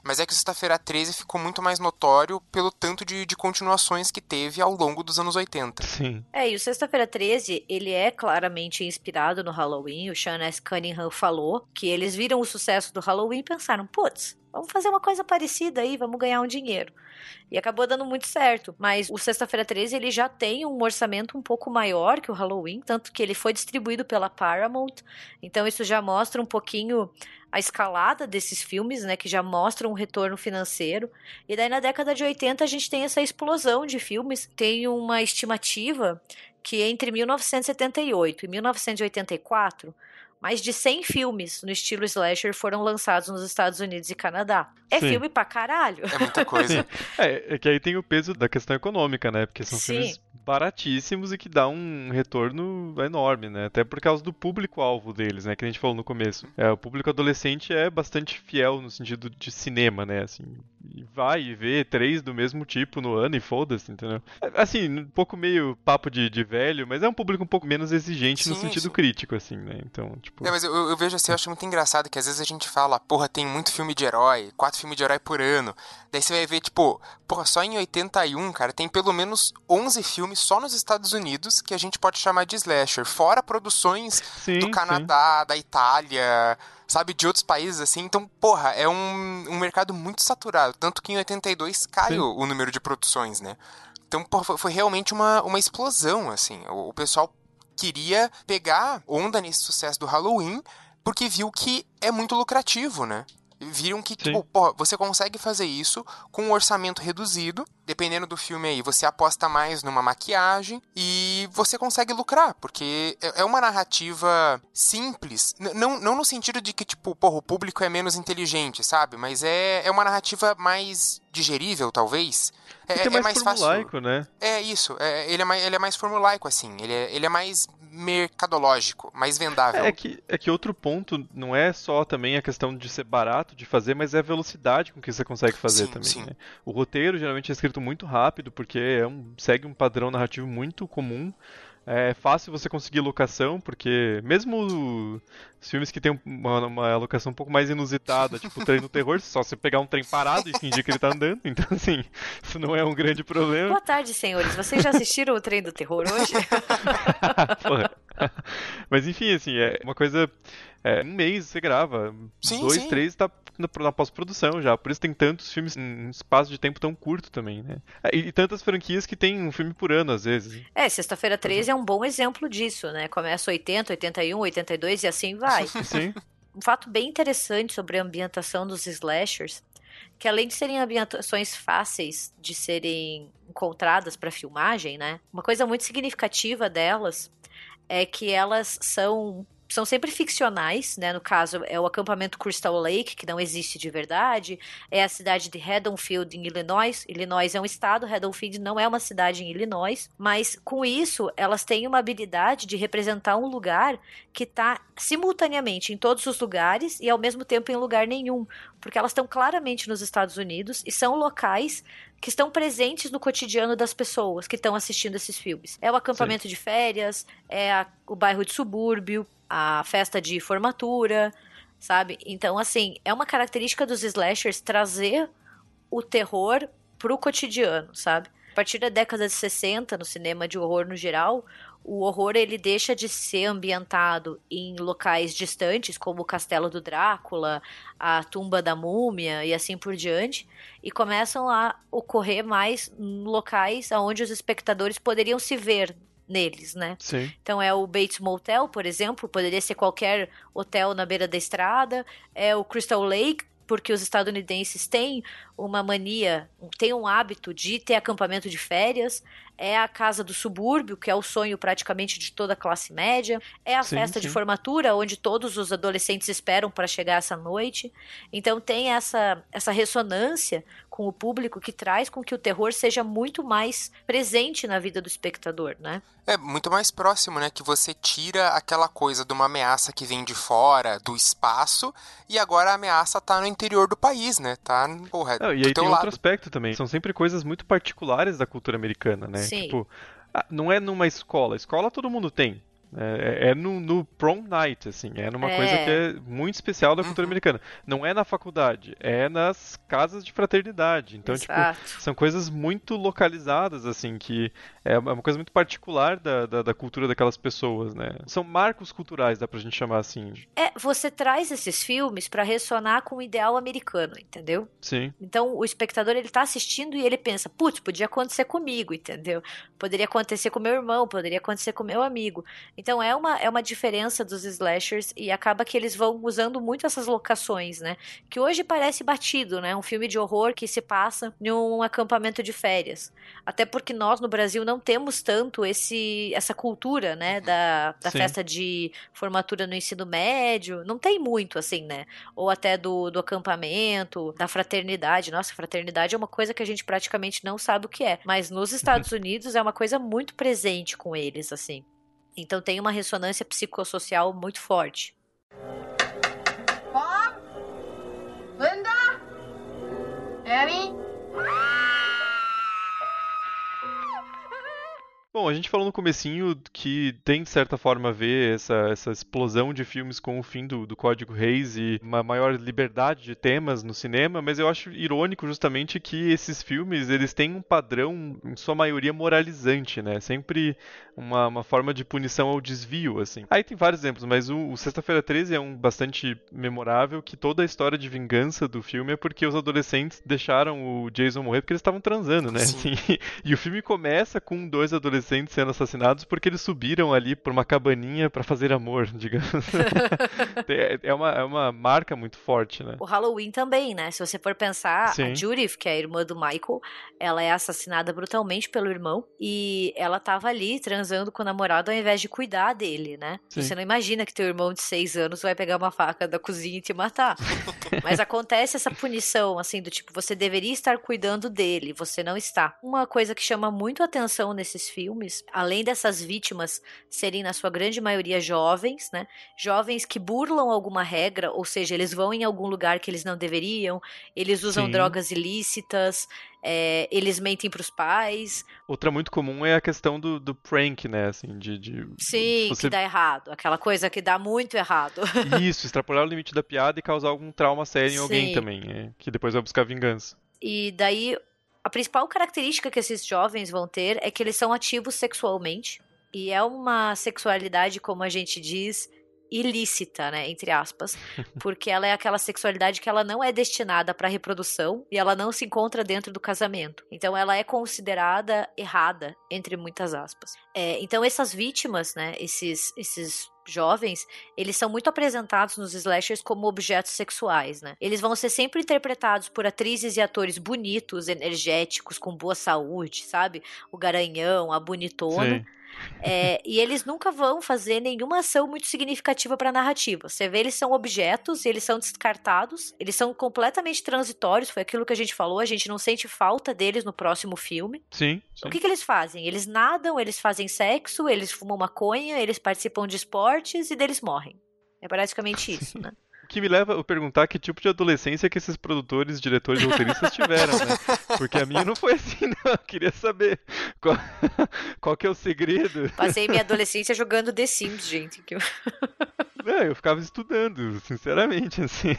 Mas é que Sexta-feira 13 ficou muito mais notório pelo tanto de, de continuações que teve ao longo dos anos 80. Sim. É, e o Sexta-feira 13, ele é claramente inspirado no Halloween. O Sean S. Cunningham falou que eles viram o sucesso do Halloween e pensaram, putz, vamos fazer uma coisa parecida aí, vamos ganhar um dinheiro. E acabou dando muito certo. Mas o Sexta-feira 13 ele já tem um orçamento um pouco maior que o Halloween, tanto que ele foi distribuído pela Paramount. Então isso já mostra um pouquinho a escalada desses filmes, né, que já mostram um retorno financeiro. E daí na década de 80 a gente tem essa explosão de filmes. Tem uma estimativa que entre 1978 e 1984 mais de 100 filmes no estilo slasher foram lançados nos Estados Unidos e Canadá. É Sim. filme pra caralho. É muita coisa. é, é, que aí tem o peso da questão econômica, né? Porque são Sim. filmes baratíssimos e que dá um retorno enorme, né? Até por causa do público-alvo deles, né? Que a gente falou no começo. É, o público adolescente é bastante fiel no sentido de cinema, né? Assim, vai e vê três do mesmo tipo no ano e foda-se, entendeu? Assim, um pouco meio papo de, de velho, mas é um público um pouco menos exigente sim, no sentido sim. crítico, assim, né? Então, tipo, Tipo... É, mas eu, eu, vejo assim, eu acho muito engraçado que às vezes a gente fala, porra, tem muito filme de herói, quatro filmes de herói por ano. Daí você vai ver, tipo, porra, só em 81, cara, tem pelo menos 11 filmes só nos Estados Unidos que a gente pode chamar de slasher. Fora produções sim, do Canadá, sim. da Itália, sabe, de outros países, assim. Então, porra, é um, um mercado muito saturado. Tanto que em 82 caiu sim. o número de produções, né? Então, porra, foi realmente uma, uma explosão, assim. O, o pessoal queria pegar onda nesse sucesso do Halloween, porque viu que é muito lucrativo, né? Viram que, tipo, você consegue fazer isso com um orçamento reduzido. Dependendo do filme aí, você aposta mais numa maquiagem e você consegue lucrar, porque é, é uma narrativa simples. Não, não no sentido de que, tipo, porra, o público é menos inteligente, sabe? Mas é, é uma narrativa mais digerível, talvez. É, é, mais, mais formulaico, fácil. né? É isso. É, ele, é mais, ele é mais formulaico, assim. Ele é, ele é mais mercadológico, mais vendável. É que, é que outro ponto não é só também a questão de ser barato de fazer, mas é a velocidade com que você consegue fazer sim, também. Sim. Né? O roteiro geralmente é escrito muito rápido, porque é um, segue um padrão narrativo muito comum. É fácil você conseguir locação, porque mesmo os filmes que tem uma, uma locação um pouco mais inusitada, tipo o trem do terror, só você pegar um trem parado e fingir que ele tá andando. Então, assim, isso não é um grande problema. Boa tarde, senhores. Vocês já assistiram o trem do terror hoje? Porra, Mas enfim, assim, é uma coisa. É, um mês você grava, sim, dois, sim. três tá na, na pós-produção já. Por isso tem tantos filmes em um espaço de tempo tão curto também, né? É, e, e tantas franquias que tem um filme por ano, às vezes. É, Sexta-feira 13 é um bom exemplo disso, né? Começa 80, 81, 82 e assim vai. Sim. Um fato bem interessante sobre a ambientação dos slashers que além de serem ambientações fáceis de serem encontradas para filmagem, né? Uma coisa muito significativa delas é que elas são são sempre ficcionais, né? No caso, é o acampamento Crystal Lake, que não existe de verdade, é a cidade de Haddonfield, em Illinois. Illinois é um estado, Haddonfield não é uma cidade em Illinois, mas com isso, elas têm uma habilidade de representar um lugar que está simultaneamente em todos os lugares e ao mesmo tempo em lugar nenhum, porque elas estão claramente nos Estados Unidos e são locais que estão presentes no cotidiano das pessoas que estão assistindo esses filmes. É o acampamento Sim. de férias, é a, o bairro de subúrbio, a festa de formatura, sabe? Então, assim, é uma característica dos slashers trazer o terror pro cotidiano, sabe? A partir da década de 60, no cinema de horror no geral, o horror ele deixa de ser ambientado em locais distantes, como o castelo do Drácula, a tumba da múmia e assim por diante, e começam a ocorrer mais locais onde os espectadores poderiam se ver neles, né? Sim. Então é o Bates Motel, por exemplo, poderia ser qualquer hotel na beira da estrada, é o Crystal Lake, porque os estadunidenses têm uma mania, têm um hábito de ter acampamento de férias, é a casa do subúrbio, que é o sonho praticamente de toda a classe média, é a sim, festa sim. de formatura, onde todos os adolescentes esperam para chegar essa noite. Então tem essa, essa ressonância com o público que traz com que o terror seja muito mais presente na vida do espectador, né? É muito mais próximo, né? Que você tira aquela coisa de uma ameaça que vem de fora, do espaço, e agora a ameaça tá no interior do país, né? Tá, porra, Não, e aí tem lado. outro aspecto também. São sempre coisas muito particulares da cultura americana, né? Sim. Tipo, ah, não é numa escola. Escola todo mundo tem. É, é, é no, no, prom night, assim, é numa é. coisa que é muito especial da cultura uhum. americana. Não é na faculdade, é nas casas de fraternidade. Então, tipo, Exato. tipo, são coisas muito localizadas, assim, que é uma coisa muito particular da, da, da, cultura daquelas pessoas, né? São marcos culturais, dá pra gente chamar assim. É, você traz esses filmes para ressonar com o ideal americano, entendeu? Sim. Então, o espectador, ele tá assistindo e ele pensa, putz, podia acontecer comigo, entendeu? Poderia acontecer com meu irmão, poderia acontecer com meu amigo. Então é uma, é uma diferença dos slashers e acaba que eles vão usando muito essas locações, né? Que hoje parece batido, né? Um filme de horror que se passa em um acampamento de férias. Até porque nós no Brasil não temos tanto esse essa cultura, né? Da, da festa de formatura no ensino médio. Não tem muito, assim, né? Ou até do, do acampamento, da fraternidade. Nossa, fraternidade é uma coisa que a gente praticamente não sabe o que é. Mas nos Estados Unidos é uma coisa muito presente com eles, assim. Então tem uma ressonância psicossocial muito forte. Bob? Linda? Abby? Bom, a gente falou no comecinho que tem, de certa forma, a ver essa, essa explosão de filmes com o fim do, do Código Reis e uma maior liberdade de temas no cinema, mas eu acho irônico justamente que esses filmes, eles têm um padrão, em sua maioria, moralizante, né? Sempre uma, uma forma de punição ao desvio, assim. Aí tem vários exemplos, mas o, o Sexta-feira 13 é um bastante memorável, que toda a história de vingança do filme é porque os adolescentes deixaram o Jason morrer porque eles estavam transando, né? Assim, e o filme começa com dois adolescentes adolescentes sendo assassinados porque eles subiram ali por uma cabaninha para fazer amor, digamos. É, é, uma, é uma marca muito forte, né? O Halloween também, né? Se você for pensar, Sim. a Judith, que é a irmã do Michael, ela é assassinada brutalmente pelo irmão e ela tava ali transando com o namorado ao invés de cuidar dele, né? Você não imagina que teu irmão de seis anos vai pegar uma faca da cozinha e te matar. Mas acontece essa punição, assim, do tipo, você deveria estar cuidando dele, você não está. Uma coisa que chama muito atenção nesses filmes filmes, além dessas vítimas serem na sua grande maioria jovens, né? Jovens que burlam alguma regra, ou seja, eles vão em algum lugar que eles não deveriam, eles usam Sim. drogas ilícitas, é, eles mentem para os pais. Outra muito comum é a questão do, do prank, né? Assim, de, de Sim, você... que dá errado. Aquela coisa que dá muito errado. Isso, extrapolar o limite da piada e causar algum trauma sério em Sim. alguém também, é, que depois vai buscar vingança. E daí a principal característica que esses jovens vão ter é que eles são ativos sexualmente. E é uma sexualidade, como a gente diz, ilícita, né, entre aspas, porque ela é aquela sexualidade que ela não é destinada para reprodução e ela não se encontra dentro do casamento. Então ela é considerada errada entre muitas aspas. É, então essas vítimas, né, esses esses jovens, eles são muito apresentados nos slashers como objetos sexuais, né? Eles vão ser sempre interpretados por atrizes e atores bonitos, energéticos, com boa saúde, sabe? O garanhão, a bonitona. Sim. É, e eles nunca vão fazer nenhuma ação muito significativa para a narrativa. Você vê, eles são objetos, eles são descartados, eles são completamente transitórios. Foi aquilo que a gente falou, a gente não sente falta deles no próximo filme. Sim. sim. O que, que eles fazem? Eles nadam, eles fazem sexo, eles fumam maconha, eles participam de esportes e deles morrem. É praticamente isso, né? Que me leva a perguntar que tipo de adolescência que esses produtores, diretores e roteiristas tiveram, né? Porque a minha não foi assim, não. Eu queria saber qual, qual que é o segredo. Passei minha adolescência jogando The Sims, gente. Não, eu ficava estudando, sinceramente, assim.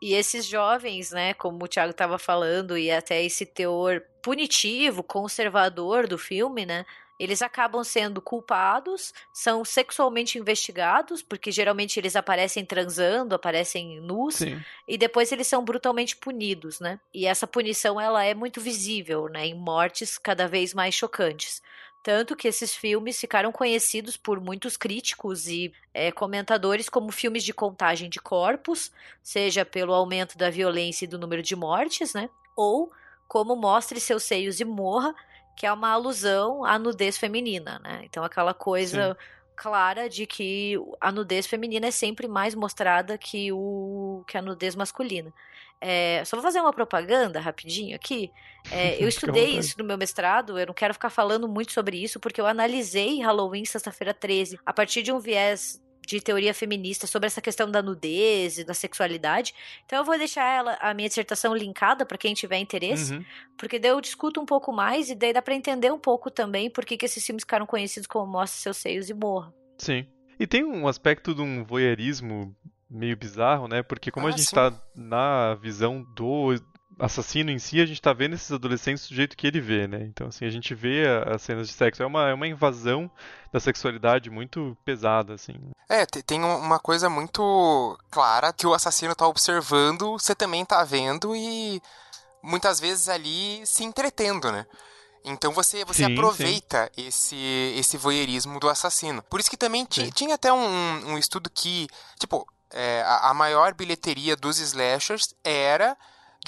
E esses jovens, né, como o Thiago estava falando, e até esse teor punitivo, conservador do filme, né, eles acabam sendo culpados, são sexualmente investigados, porque geralmente eles aparecem transando, aparecem nus, Sim. e depois eles são brutalmente punidos, né? E essa punição ela é muito visível, né, em mortes cada vez mais chocantes. Tanto que esses filmes ficaram conhecidos por muitos críticos e é, comentadores como filmes de contagem de corpos, seja pelo aumento da violência e do número de mortes, né? Ou como Mostre Seus Seios e Morra, que é uma alusão à nudez feminina, né? Então aquela coisa Sim. clara de que a nudez feminina é sempre mais mostrada que o que a nudez masculina. É, só vou fazer uma propaganda rapidinho aqui. É, eu estudei isso no meu mestrado, eu não quero ficar falando muito sobre isso, porque eu analisei Halloween sexta-feira 13 a partir de um viés de teoria feminista sobre essa questão da nudez e da sexualidade. Então eu vou deixar ela, a minha dissertação linkada para quem tiver interesse, uhum. porque daí eu discuto um pouco mais e daí dá para entender um pouco também por que, que esses filmes ficaram conhecidos como Mostra Seus Seios e Morra. Sim. E tem um aspecto de um voyeurismo meio bizarro, né? Porque como ah, a gente está na visão do assassino em si, a gente tá vendo esses adolescentes do jeito que ele vê, né? Então, assim, a gente vê as cenas de sexo. É uma, é uma invasão da sexualidade muito pesada, assim. É, tem uma coisa muito clara que o assassino tá observando, você também tá vendo e muitas vezes ali se entretendo, né? Então você, você sim, aproveita sim. esse esse voyeurismo do assassino. Por isso que também tinha até um, um estudo que, tipo, é, a, a maior bilheteria dos slashers era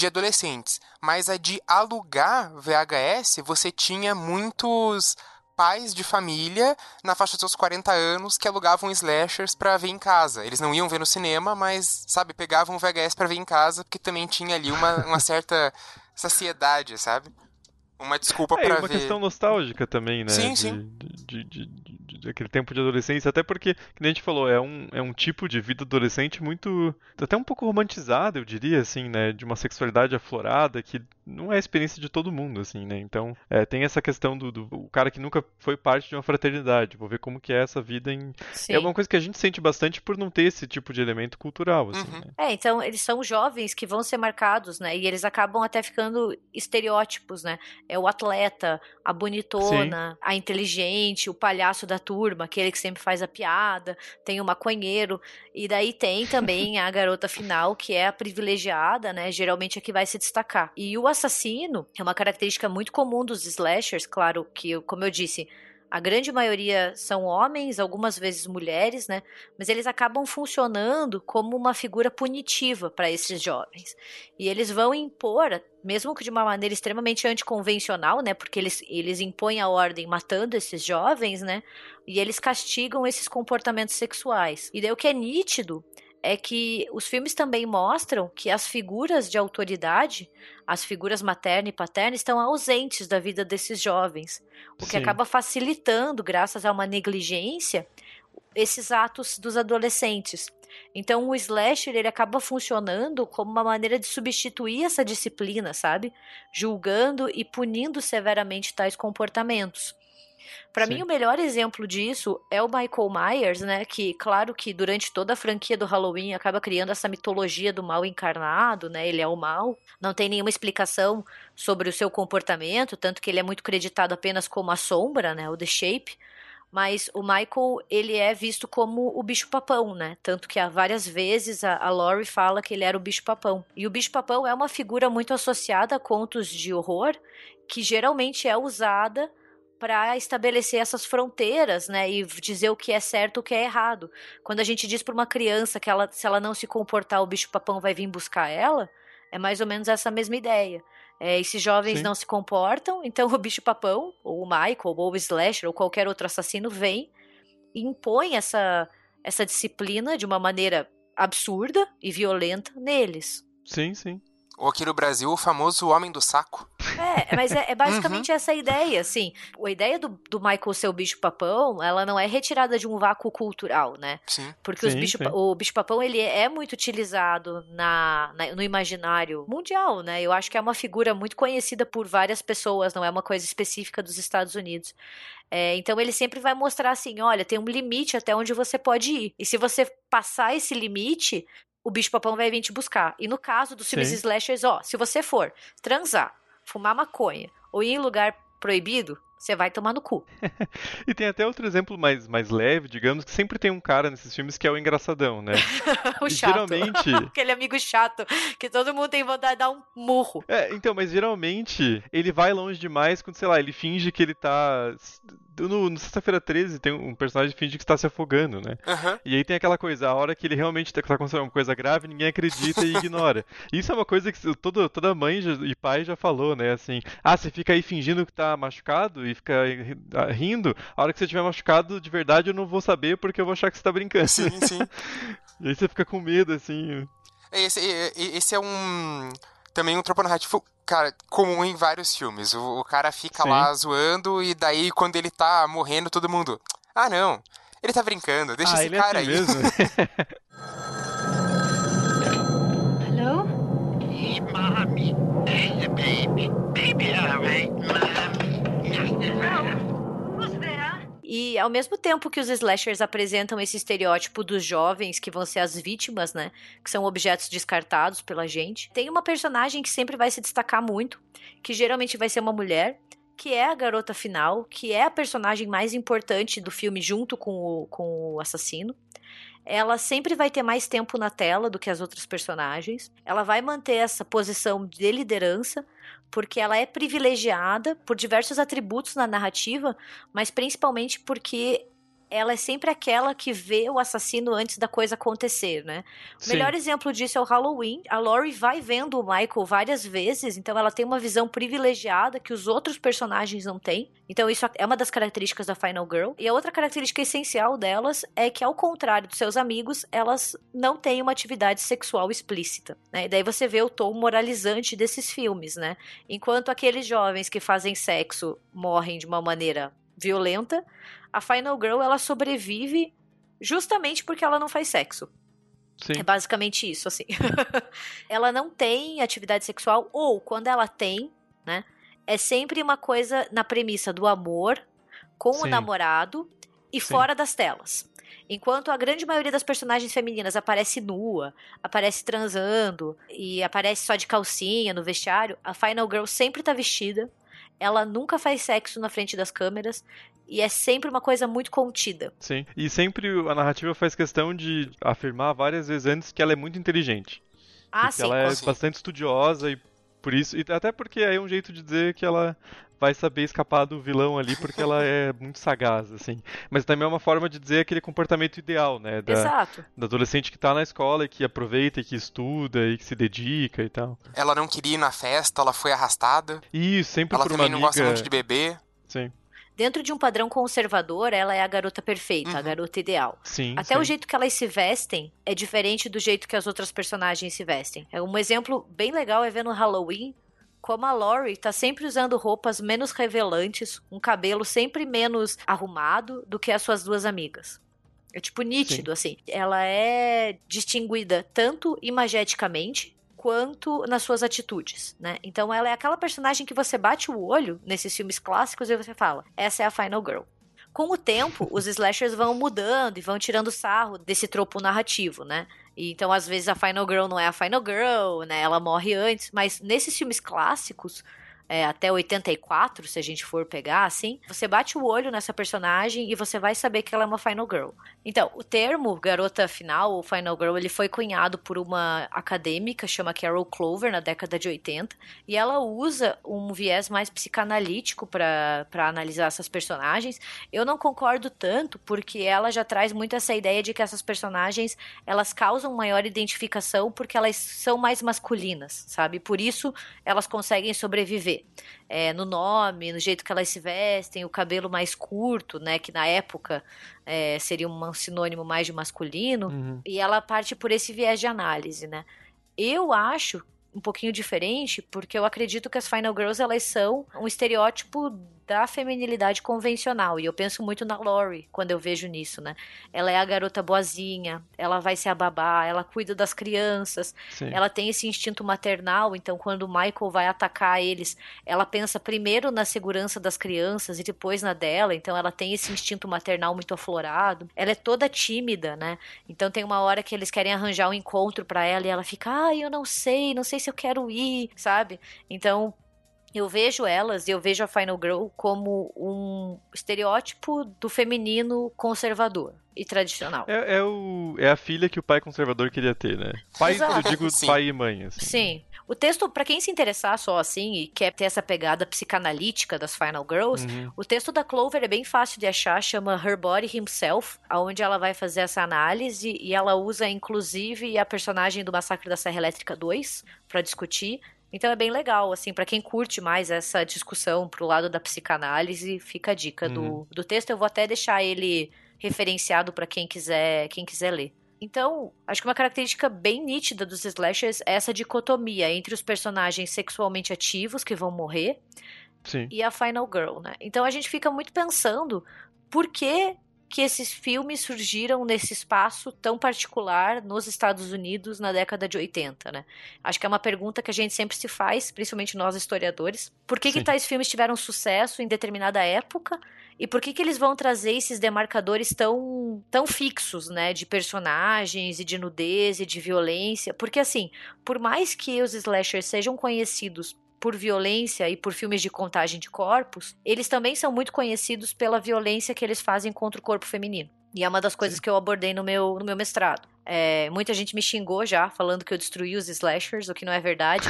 de adolescentes, mas a de alugar VHS, você tinha muitos pais de família na faixa dos seus 40 anos que alugavam slashers para ver em casa. Eles não iam ver no cinema, mas, sabe, pegavam VHS para ver em casa, porque também tinha ali uma, uma certa saciedade, sabe? Uma desculpa é, para ver. É uma questão nostálgica também, né? Sim, sim. De, de, de, aquele tempo de adolescência, até porque, como a gente falou, é um, é um tipo de vida adolescente muito. até um pouco romantizado, eu diria, assim, né? De uma sexualidade aflorada que não é a experiência de todo mundo, assim, né? Então, é, tem essa questão do, do o cara que nunca foi parte de uma fraternidade, vou ver como que é essa vida em. Sim. É uma coisa que a gente sente bastante por não ter esse tipo de elemento cultural, assim, uhum. né? É, então eles são jovens que vão ser marcados, né? E eles acabam até ficando estereótipos, né? É o atleta, a bonitona, Sim. a inteligente, o palhaço da turma, aquele que sempre faz a piada, tem o maconheiro, e daí tem também a garota final, que é a privilegiada, né? Geralmente é que vai se destacar. E o assassino é uma característica muito comum dos slashers, claro que, como eu disse, a grande maioria são homens, algumas vezes mulheres, né? Mas eles acabam funcionando como uma figura punitiva para esses jovens. E eles vão impor, mesmo que de uma maneira extremamente anticonvencional, né? Porque eles, eles impõem a ordem matando esses jovens, né? E eles castigam esses comportamentos sexuais. E daí o que é nítido é que os filmes também mostram que as figuras de autoridade, as figuras materna e paterna, estão ausentes da vida desses jovens, o que Sim. acaba facilitando, graças a uma negligência, esses atos dos adolescentes. Então o slasher ele acaba funcionando como uma maneira de substituir essa disciplina, sabe? Julgando e punindo severamente tais comportamentos. Para mim, o melhor exemplo disso é o Michael Myers, né? Que, claro que durante toda a franquia do Halloween acaba criando essa mitologia do mal encarnado, né? Ele é o mal. Não tem nenhuma explicação sobre o seu comportamento, tanto que ele é muito creditado apenas como a sombra, né? O The Shape. Mas o Michael, ele é visto como o bicho-papão, né? Tanto que há várias vezes a, a Laurie fala que ele era o bicho-papão. E o bicho-papão é uma figura muito associada a contos de horror, que geralmente é usada para estabelecer essas fronteiras, né, e dizer o que é certo, o que é errado. Quando a gente diz para uma criança que ela, se ela não se comportar, o bicho-papão vai vir buscar ela, é mais ou menos essa mesma ideia. É, esses jovens Sim. não se comportam, então o bicho-papão, ou o Michael, ou o Slasher, ou qualquer outro assassino vem e impõe essa, essa disciplina de uma maneira absurda e violenta neles. Sim, sim. Ou aqui no Brasil, o famoso Homem do Saco. É, mas é, é basicamente uhum. essa ideia, assim. A ideia do, do Michael ser o bicho-papão, ela não é retirada de um vácuo cultural, né? Sim. Porque sim, bicho, o bicho-papão, ele é muito utilizado na, na, no imaginário mundial, né? Eu acho que é uma figura muito conhecida por várias pessoas, não é uma coisa específica dos Estados Unidos. É, então ele sempre vai mostrar assim, olha, tem um limite até onde você pode ir. E se você passar esse limite, o bicho-papão vai vir te buscar. E no caso dos filmes Sim. slashers, ó, se você for transar, fumar maconha ou ir em lugar proibido, você vai tomar no cu. e tem até outro exemplo mais, mais leve, digamos, que sempre tem um cara nesses filmes que é o engraçadão, né? o e chato. Geralmente. Aquele amigo chato que todo mundo tem vontade de dar um murro. É, então, mas geralmente ele vai longe demais quando, sei lá, ele finge que ele tá no, no Sexta-feira 13 tem um personagem que finge que está se afogando, né? Uhum. E aí tem aquela coisa, a hora que ele realmente está acontecendo uma coisa grave, ninguém acredita e ignora. Isso é uma coisa que todo, toda mãe já, e pai já falou, né? Assim, ah, você fica aí fingindo que tá machucado e fica ah, rindo, a hora que você estiver machucado de verdade eu não vou saber porque eu vou achar que você tá brincando. Sim, sim. e aí você fica com medo, assim. Esse, esse é um também um tropo narrativo, cara, comum em vários filmes. O, o cara fica Sim. lá zoando e daí quando ele tá morrendo, todo mundo. Ah, não. Ele tá brincando, deixa ah, esse é cara assim aí. Mesmo? ao mesmo tempo que os slashers apresentam esse estereótipo dos jovens que vão ser as vítimas, né? Que são objetos descartados pela gente, tem uma personagem que sempre vai se destacar muito, que geralmente vai ser uma mulher, que é a garota final, que é a personagem mais importante do filme junto com o, com o assassino. Ela sempre vai ter mais tempo na tela do que as outras personagens. Ela vai manter essa posição de liderança, porque ela é privilegiada por diversos atributos na narrativa, mas principalmente porque ela é sempre aquela que vê o assassino antes da coisa acontecer, né? O Sim. melhor exemplo disso é o Halloween. A Laurie vai vendo o Michael várias vezes, então ela tem uma visão privilegiada que os outros personagens não têm. Então isso é uma das características da Final Girl. E a outra característica essencial delas é que, ao contrário dos seus amigos, elas não têm uma atividade sexual explícita. Né? E daí você vê o tom moralizante desses filmes, né? Enquanto aqueles jovens que fazem sexo morrem de uma maneira violenta, a Final Girl ela sobrevive justamente porque ela não faz sexo. Sim. É basicamente isso, assim. ela não tem atividade sexual, ou quando ela tem, né? É sempre uma coisa na premissa do amor com Sim. o namorado e Sim. fora das telas. Enquanto a grande maioria das personagens femininas aparece nua, aparece transando e aparece só de calcinha no vestiário, a Final Girl sempre tá vestida. Ela nunca faz sexo na frente das câmeras e é sempre uma coisa muito contida. Sim, e sempre a narrativa faz questão de afirmar várias vezes antes que ela é muito inteligente. Ah, sim. Ela é sim. bastante estudiosa e por isso, e até porque é um jeito de dizer que ela vai saber escapar do vilão ali porque ela é muito sagaz, assim. Mas também é uma forma de dizer aquele comportamento ideal, né? Da, Exato. Da adolescente que tá na escola e que aproveita e que estuda e que se dedica e tal. Ela não queria ir na festa, ela foi arrastada. Isso, sempre ela por uma amiga... Ela também não gosta muito de beber. Sim dentro de um padrão conservador, ela é a garota perfeita, uhum. a garota ideal. Sim, Até sim. o jeito que elas se vestem é diferente do jeito que as outras personagens se vestem. É um exemplo bem legal é ver no Halloween como a Laurie tá sempre usando roupas menos revelantes, um cabelo sempre menos arrumado do que as suas duas amigas. É tipo nítido, Sim. assim. Ela é distinguida tanto imageticamente quanto nas suas atitudes, né? Então ela é aquela personagem que você bate o olho nesses filmes clássicos e você fala: essa é a Final Girl. Com o tempo, os slashers vão mudando e vão tirando sarro desse tropo narrativo, né? E, então, às vezes, a Final Girl não é a Final Girl, né? Ela morre antes. Mas nesses filmes clássicos, é, até 84, se a gente for pegar, assim, você bate o olho nessa personagem e você vai saber que ela é uma Final Girl. Então, o termo garota final, ou Final Girl, ele foi cunhado por uma acadêmica, chama Carol Clover, na década de 80, e ela usa um viés mais psicanalítico para analisar essas personagens. Eu não concordo tanto, porque ela já traz muito essa ideia de que essas personagens, elas causam maior identificação porque elas são mais masculinas, sabe? Por isso, elas conseguem sobreviver é, no nome, no jeito que elas se vestem, o cabelo mais curto, né? Que na época é, seria um sinônimo mais de masculino. Uhum. E ela parte por esse viés de análise, né? Eu acho um pouquinho diferente, porque eu acredito que as Final Girls elas são um estereótipo da feminilidade convencional. E eu penso muito na Lori quando eu vejo nisso, né? Ela é a garota boazinha, ela vai ser a babá, ela cuida das crianças, Sim. ela tem esse instinto maternal, então quando o Michael vai atacar eles, ela pensa primeiro na segurança das crianças e depois na dela, então ela tem esse instinto maternal muito aflorado. Ela é toda tímida, né? Então tem uma hora que eles querem arranjar um encontro para ela e ela fica: "Ai, eu não sei, não sei se eu quero ir", sabe? Então, eu vejo elas e eu vejo a Final Girl como um estereótipo do feminino conservador e tradicional. É, é o, é a filha que o pai conservador queria ter, né? Pai, Exato. eu digo Sim. pai e mãe, assim. Sim. O texto, pra quem se interessar só assim e quer ter essa pegada psicanalítica das Final Girls, Uhum. o texto da Clover é bem fácil de achar, chama Her Body Himself, aonde ela vai fazer essa análise e ela usa inclusive a personagem do Massacre da Serra Elétrica 2 pra discutir. Então é bem legal, assim, pra quem curte mais essa discussão pro lado da psicanálise, fica a dica do, Uhum. do texto. Eu vou até deixar ele referenciado pra quem quiser, quem quiser ler. Então, acho que uma característica bem nítida dos slashers é essa dicotomia entre os personagens sexualmente ativos que vão morrer Sim. e a Final Girl, né? Então a gente fica muito pensando por que que esses filmes surgiram nesse espaço tão particular nos Estados Unidos na década de 80, né? Acho que é uma pergunta que a gente sempre se faz, principalmente nós historiadores. Por que, que tais filmes tiveram sucesso em determinada época e por que, que eles vão trazer esses demarcadores tão, tão fixos, né? De personagens e de nudez e de violência? Porque, assim, por mais que os slashers sejam conhecidos por violência e por filmes de contagem de corpos, eles também são muito conhecidos pela violência que eles fazem contra o corpo feminino. E é uma das coisas que eu abordei no meu, no meu mestrado. É, muita gente me xingou já, falando que eu destruí os slashers, o que não é verdade.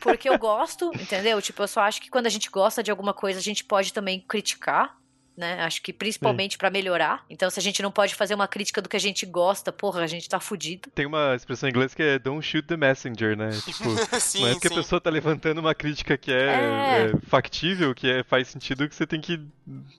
Porque eu gosto, entendeu? Tipo, eu só acho que quando a gente gosta de alguma coisa, a gente pode também criticar. Né? Acho que principalmente pra melhorar. Então, se a gente não pode fazer uma crítica do que a gente gosta, porra, a gente tá fudido. Tem uma expressão em inglês que é don't shoot the messenger, né? Tipo, sim, não é porque sim. a pessoa tá levantando uma crítica que é, É. é factível, que é, faz sentido, que você tem que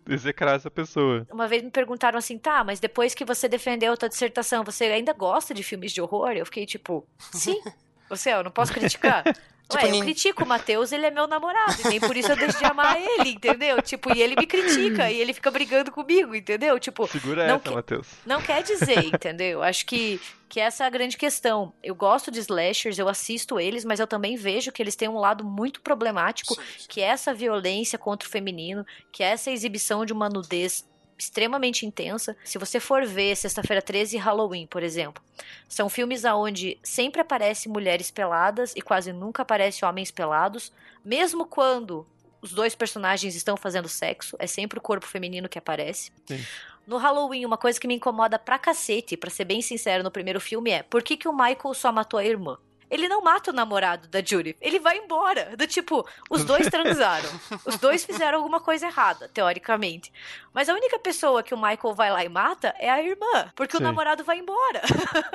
execrar essa pessoa. Uma vez me perguntaram assim, tá, mas depois que você defendeu a tua dissertação, você ainda gosta de filmes de horror? Eu fiquei tipo, sim. Você, eu não posso criticar. Tipo, Ué, eu nin- critico o Matheus, ele é meu namorado, e nem por isso eu deixo de amar ele, entendeu? Tipo, e ele me critica, e ele fica brigando comigo, entendeu? Tipo, Segura não essa, que- Matheus. não quer dizer, entendeu? Acho que, que essa é a grande questão. Eu gosto de slashers, eu assisto eles, mas eu também vejo que eles têm um lado muito problemático, Sim, sim. que é essa violência contra o feminino, que é essa exibição de uma nudez extremamente intensa. Se você for ver Sexta-feira 13 e Halloween, por exemplo, são filmes aonde sempre aparece mulheres peladas e quase nunca aparece homens pelados, mesmo quando os dois personagens estão fazendo sexo, é sempre o corpo feminino que aparece. Sim. No Halloween, uma coisa que me incomoda pra cacete, pra ser bem sincero, no primeiro filme é por que, que o Michael só matou a irmã? Ele não mata o namorado da Judy. Ele vai embora. Do tipo, os dois transaram. Os dois fizeram alguma coisa errada, teoricamente. Mas a única pessoa que o Michael vai lá e mata é a irmã. Porque Sim. o namorado vai embora.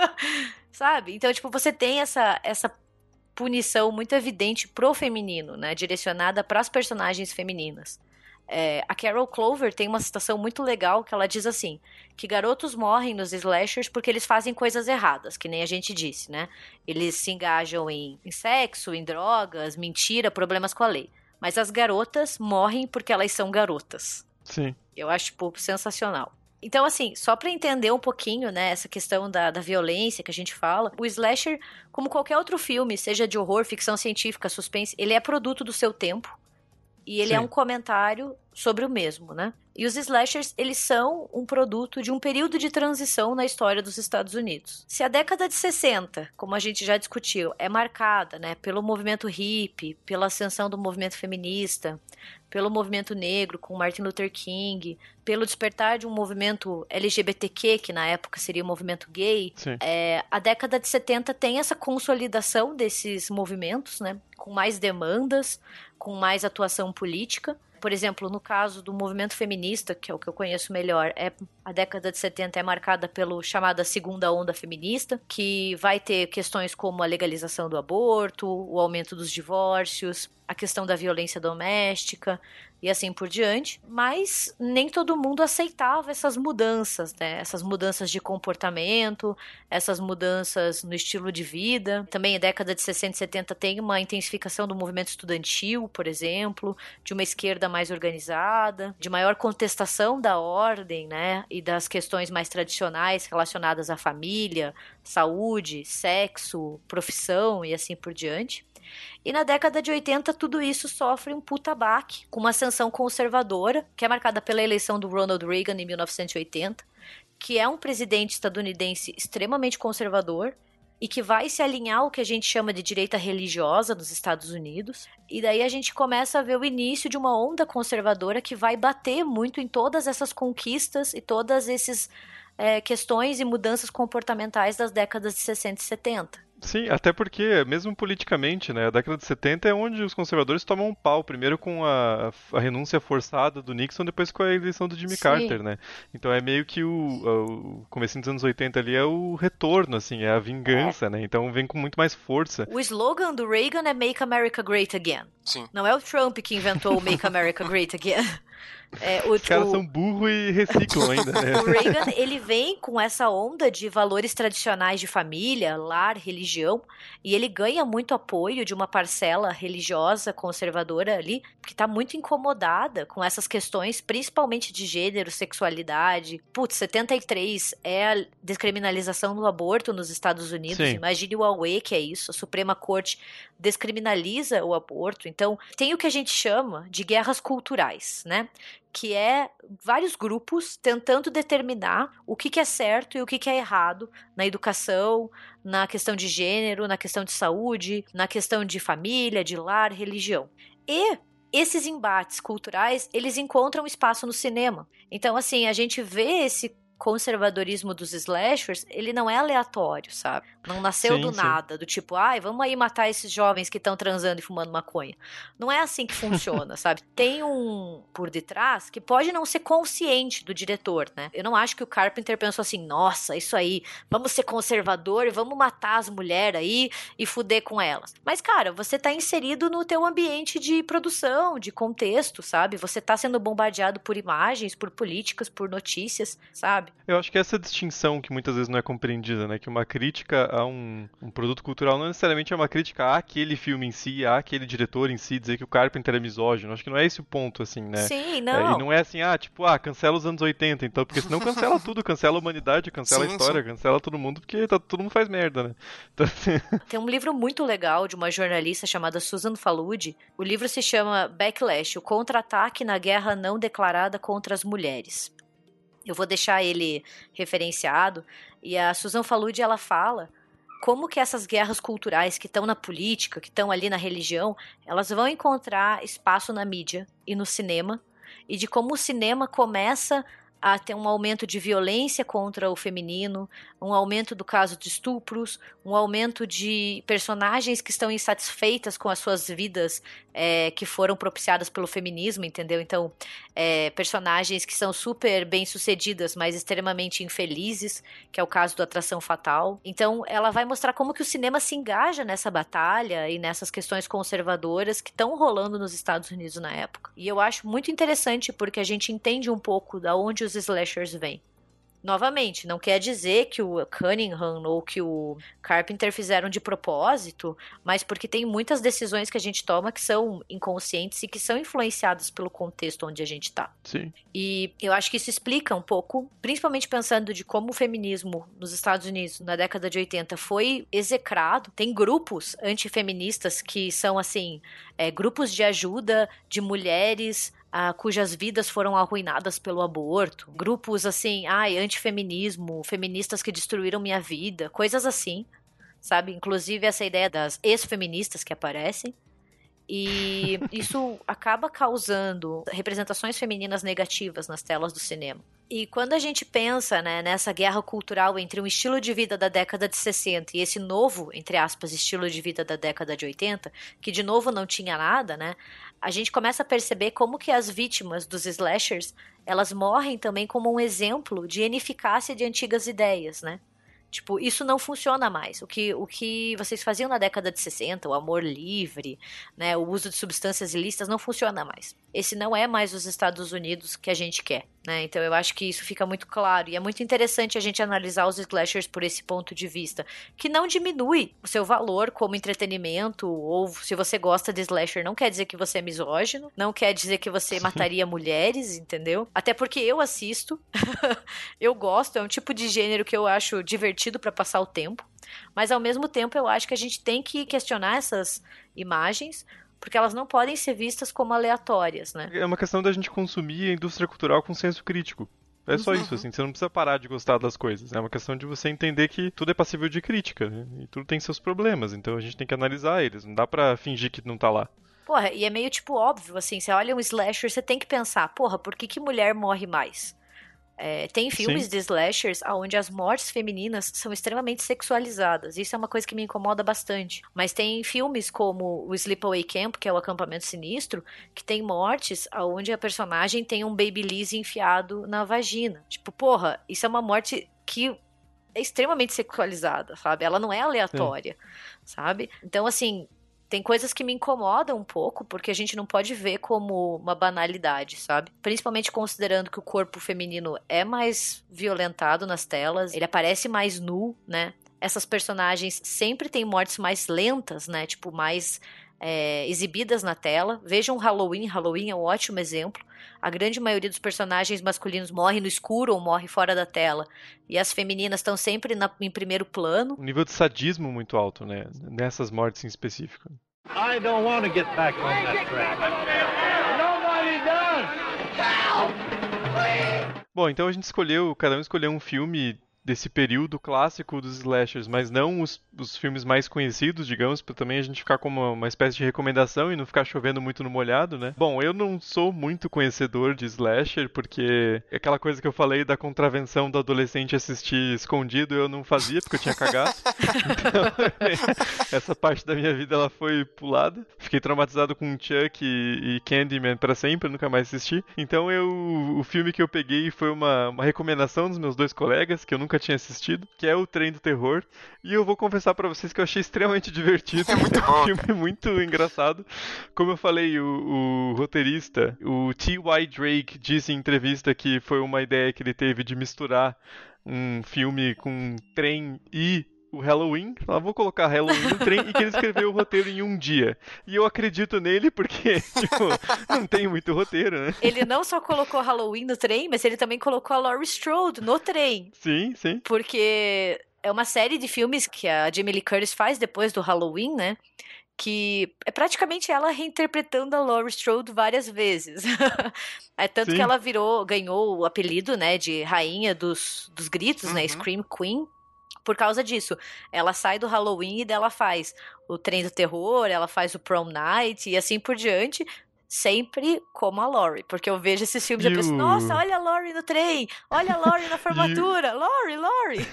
Sabe? Então, tipo, você tem essa, essa punição muito evidente pro feminino, né? Direcionada pras personagens femininas. É, a Carol Clover tem uma citação muito legal que ela diz assim: que garotos morrem nos slashers porque eles fazem coisas erradas, que nem a gente disse, né? Eles se engajam em, em sexo, em drogas, mentira, problemas com a lei. Mas as garotas morrem porque elas são garotas. Sim. Eu acho, tipo, sensacional. Então, assim, só pra entender um pouquinho, né, essa questão da, da violência que a gente fala, o slasher, como qualquer outro filme, seja de horror, ficção científica, suspense, ele é produto do seu tempo. E ele é Sim. um comentário sobre o mesmo, né? E os slashers, eles são um produto de um período de transição na história dos Estados Unidos. Se a década de 60, como a gente já discutiu, é marcada, né, pelo movimento hippie, pela ascensão do movimento feminista, pelo movimento negro com Martin Luther King, pelo despertar de um movimento LGBTQ, que na época seria o movimento gay, é, a década de 70 tem essa consolidação desses movimentos, né, com mais demandas, com mais atuação política. Por exemplo, no caso do movimento feminista, que é o que eu conheço melhor, é a década de 70 é marcada pelo chamada segunda onda feminista, que vai ter questões como a legalização do aborto, o aumento dos divórcios, a questão da violência doméstica e assim por diante, mas nem todo mundo aceitava essas mudanças, né? Essas mudanças de comportamento, essas mudanças no estilo de vida. Também a década de 60 e 70 tem uma intensificação do movimento estudantil, por exemplo, de uma esquerda mais organizada, de maior contestação da ordem, né? E das questões mais tradicionais relacionadas à família, saúde, sexo, profissão e assim por diante. E na década de 80, tudo isso sofre um puta baque, com uma ascensão conservadora, que é marcada pela eleição do Ronald Reagan em 1980, que é um presidente estadunidense extremamente conservador e que vai se alinhar ao que a gente chama de direita religiosa nos Estados Unidos. E daí a gente começa a ver o início de uma onda conservadora que vai bater muito em todas essas conquistas e todas essas é, questões e mudanças comportamentais das décadas de 60 e 70. Sim, até porque, mesmo politicamente, né, a década de 70 é onde os conservadores tomam um pau, primeiro com a, a renúncia forçada do Nixon, depois com a eleição do Jimmy Sim. Carter, né? Então é meio que o, o começo dos anos 80 ali é o retorno, assim, é a vingança, é. né? Então vem com muito mais força. O slogan do Reagan é Make America Great Again. Sim. Não é o Trump que inventou o Make America Great Again. É, o, Os caras o, são burros e reciclam ainda, né? o Reagan, ele vem com essa onda de valores tradicionais de família, lar, religião, e ele ganha muito apoio de uma parcela religiosa conservadora ali, que está muito incomodada com essas questões, principalmente de gênero, sexualidade. Putz, 73 é a descriminalização do aborto nos Estados Unidos. Sim. Imagine o Aue que é isso. A Suprema Corte descriminaliza o aborto. Então, tem o que a gente chama de guerras culturais, né? Que é vários grupos tentando determinar o que, que é certo e o que, que é errado na educação, na questão de gênero, na questão de saúde, na questão de família, de lar, religião. E esses embates culturais, eles encontram espaço no cinema. Então, assim, a gente vê esse conservadorismo dos slashers, ele não é aleatório, sabe? Não nasceu sim, do sim. nada, do tipo, ai, vamos aí matar esses jovens que estão transando e fumando maconha. Não é assim que funciona, sabe? Tem um por detrás que pode não ser consciente do diretor, né? Eu não acho que o Carpenter pensou assim, nossa, isso aí, vamos ser conservador, vamos matar as mulheres aí e fuder com elas. Mas, cara, você tá inserido no teu ambiente de produção, de contexto, sabe? Você tá sendo bombardeado por imagens, por políticas, por notícias, sabe? Eu acho que essa distinção que muitas vezes não é compreendida, né? Que uma crítica a um, um, produto cultural não necessariamente é uma crítica àquele filme em si, àquele diretor em si, dizer que o Carpenter é misógino. Acho que não é esse o ponto, assim, né? Sim, não. É, e não é assim, ah, tipo, ah, cancela os anos 80, então, porque senão cancela tudo, cancela a humanidade, cancela sim, a história, sim. cancela todo mundo, porque tá, todo mundo faz merda, né? Então, assim... Tem um livro muito legal de uma jornalista chamada Susan Faludi. O livro se chama Backlash, o contra-ataque na guerra não declarada contra as mulheres. Eu vou deixar ele referenciado. E a Susan Faludi, ela fala como que essas guerras culturais que estão na política, que estão ali na religião, elas vão encontrar espaço na mídia e no cinema, e de como o cinema começa a ter um aumento de violência contra o feminino, um aumento do caso de estupros, um aumento de personagens que estão insatisfeitas com as suas vidas é, que foram propiciadas pelo feminismo, entendeu? Então, é, personagens que são super bem sucedidas, mas extremamente infelizes, que é o caso do Atração Fatal. Então, ela vai mostrar como que o cinema se engaja nessa batalha e nessas questões conservadoras que estão rolando nos Estados Unidos na época. E eu acho muito interessante porque a gente entende um pouco da onde os slashers vêm. Novamente, não quer dizer que o Cunningham ou que o Carpenter fizeram de propósito, mas porque tem muitas decisões que a gente toma que são inconscientes e que são influenciadas pelo contexto onde a gente tá. Sim. E eu acho que isso explica um pouco, principalmente pensando de como o feminismo nos Estados Unidos na década de 80 foi execrado. Tem grupos antifeministas que são assim, é, grupos de ajuda de mulheres ah, cujas vidas foram arruinadas pelo aborto, grupos assim, ai, antifeminismo, feministas que destruíram minha vida, coisas assim, sabe? Inclusive essa ideia das ex-feministas que aparecem. E isso acaba causando representações femininas negativas nas telas do cinema. E quando a gente pensa né, nessa guerra cultural entre um estilo de vida da década de 60 e esse novo, entre aspas, estilo de vida da década de 80, que de novo não tinha nada, né? A gente começa a perceber como que as vítimas dos slashers, elas morrem também como um exemplo de ineficácia de antigas ideias, né? Tipo, isso não funciona mais. O que, o que vocês faziam na década de 60, o amor livre, né, o uso de substâncias ilícitas, não funciona mais. Esse não é mais os Estados Unidos que a gente quer. Né? Então eu acho que isso fica muito claro. E é muito interessante a gente analisar os slashers por esse ponto de vista. Que não diminui o seu valor como entretenimento, ou se você gosta de slasher, não quer dizer que você é misógino, não quer dizer que você mataria mulheres, entendeu? Até porque eu assisto, eu gosto, é um tipo de gênero que eu acho divertido para passar o tempo. Mas ao mesmo tempo eu acho que a gente tem que questionar essas imagens porque elas não podem ser vistas como aleatórias, né? É uma questão da gente consumir a indústria cultural com senso crítico. É só uhum. isso, assim, você não precisa parar de gostar das coisas. É uma questão de você entender que tudo é passível de crítica, né? E tudo tem seus problemas, então a gente tem que analisar eles. Não dá pra fingir que não tá lá. Porra, e é meio tipo óbvio, assim, você olha um slasher, você tem que pensar, porra, por que, que mulher morre mais? É, tem filmes Sim. de slashers onde as mortes femininas são extremamente sexualizadas. Isso é uma coisa que me incomoda bastante. Mas tem filmes como o Sleepaway Camp, que é o acampamento sinistro, que tem mortes onde a personagem tem um babyliss enfiado na vagina. Tipo, porra, isso é uma morte que é extremamente sexualizada, sabe? Ela não é aleatória, sabe? Então, assim, tem coisas que me incomodam um pouco, porque a gente não pode ver como uma banalidade, sabe? Principalmente considerando que o corpo feminino é mais violentado nas telas, ele aparece mais nu, né? Essas personagens sempre têm mortes mais lentas, né? Tipo, mais é, exibidas na tela. Vejam Halloween, Halloween é um ótimo exemplo. A grande maioria dos personagens masculinos morre no escuro ou morre fora da tela. E as femininas estão sempre na, em primeiro plano. Um nível de sadismo muito alto, né? Nessas mortes em específico. I don't want to get back on that track. Nobody does! Bom, então a gente escolheu, cada um escolheu um filme desse período clássico dos slashers, mas não os, os filmes mais conhecidos, digamos, para também a gente ficar como uma, uma, espécie de recomendação e não ficar chovendo muito no molhado, né? Bom, eu não sou muito conhecedor de slasher, porque aquela coisa que eu falei da contravenção do adolescente assistir escondido, eu não fazia, porque eu tinha cagado. então, essa parte da minha vida ela foi pulada. Fiquei traumatizado com Chuck e, e Candyman para sempre, nunca mais assisti. Então eu, o filme que eu peguei foi uma, uma recomendação dos meus dois colegas, que eu nunca nunca tinha assistido, que é o Trem do Terror. E eu vou confessar para vocês que eu achei extremamente divertido. É muito bom. um filme muito engraçado. Como eu falei, o, o roteirista, o T.Y. Drake, disse em entrevista que foi uma ideia que ele teve de misturar um filme com trem e o Halloween, ah, vou colocar Halloween no trem e que ele escreveu o roteiro em um dia. E eu acredito nele porque, tipo, não tem muito roteiro, né? Ele não só colocou Halloween no trem, mas ele também colocou a Laurie Strode no trem. Sim, sim. Porque é uma série de filmes que a Jamie Lee Curtis faz depois do Halloween, né? que é praticamente ela reinterpretando a Laurie Strode várias vezes. é tanto Sim. que ela virou, ganhou o apelido, né, de rainha dos, dos gritos, né, uhum. né, Scream Queen, por causa disso. Ela sai do Halloween e dela faz o trem do terror, ela faz o prom night e assim por diante, sempre como a Laurie, porque eu vejo esses filmes e eu penso, nossa, olha a Laurie no trem, olha a Laurie na formatura, e... Laurie, Laurie.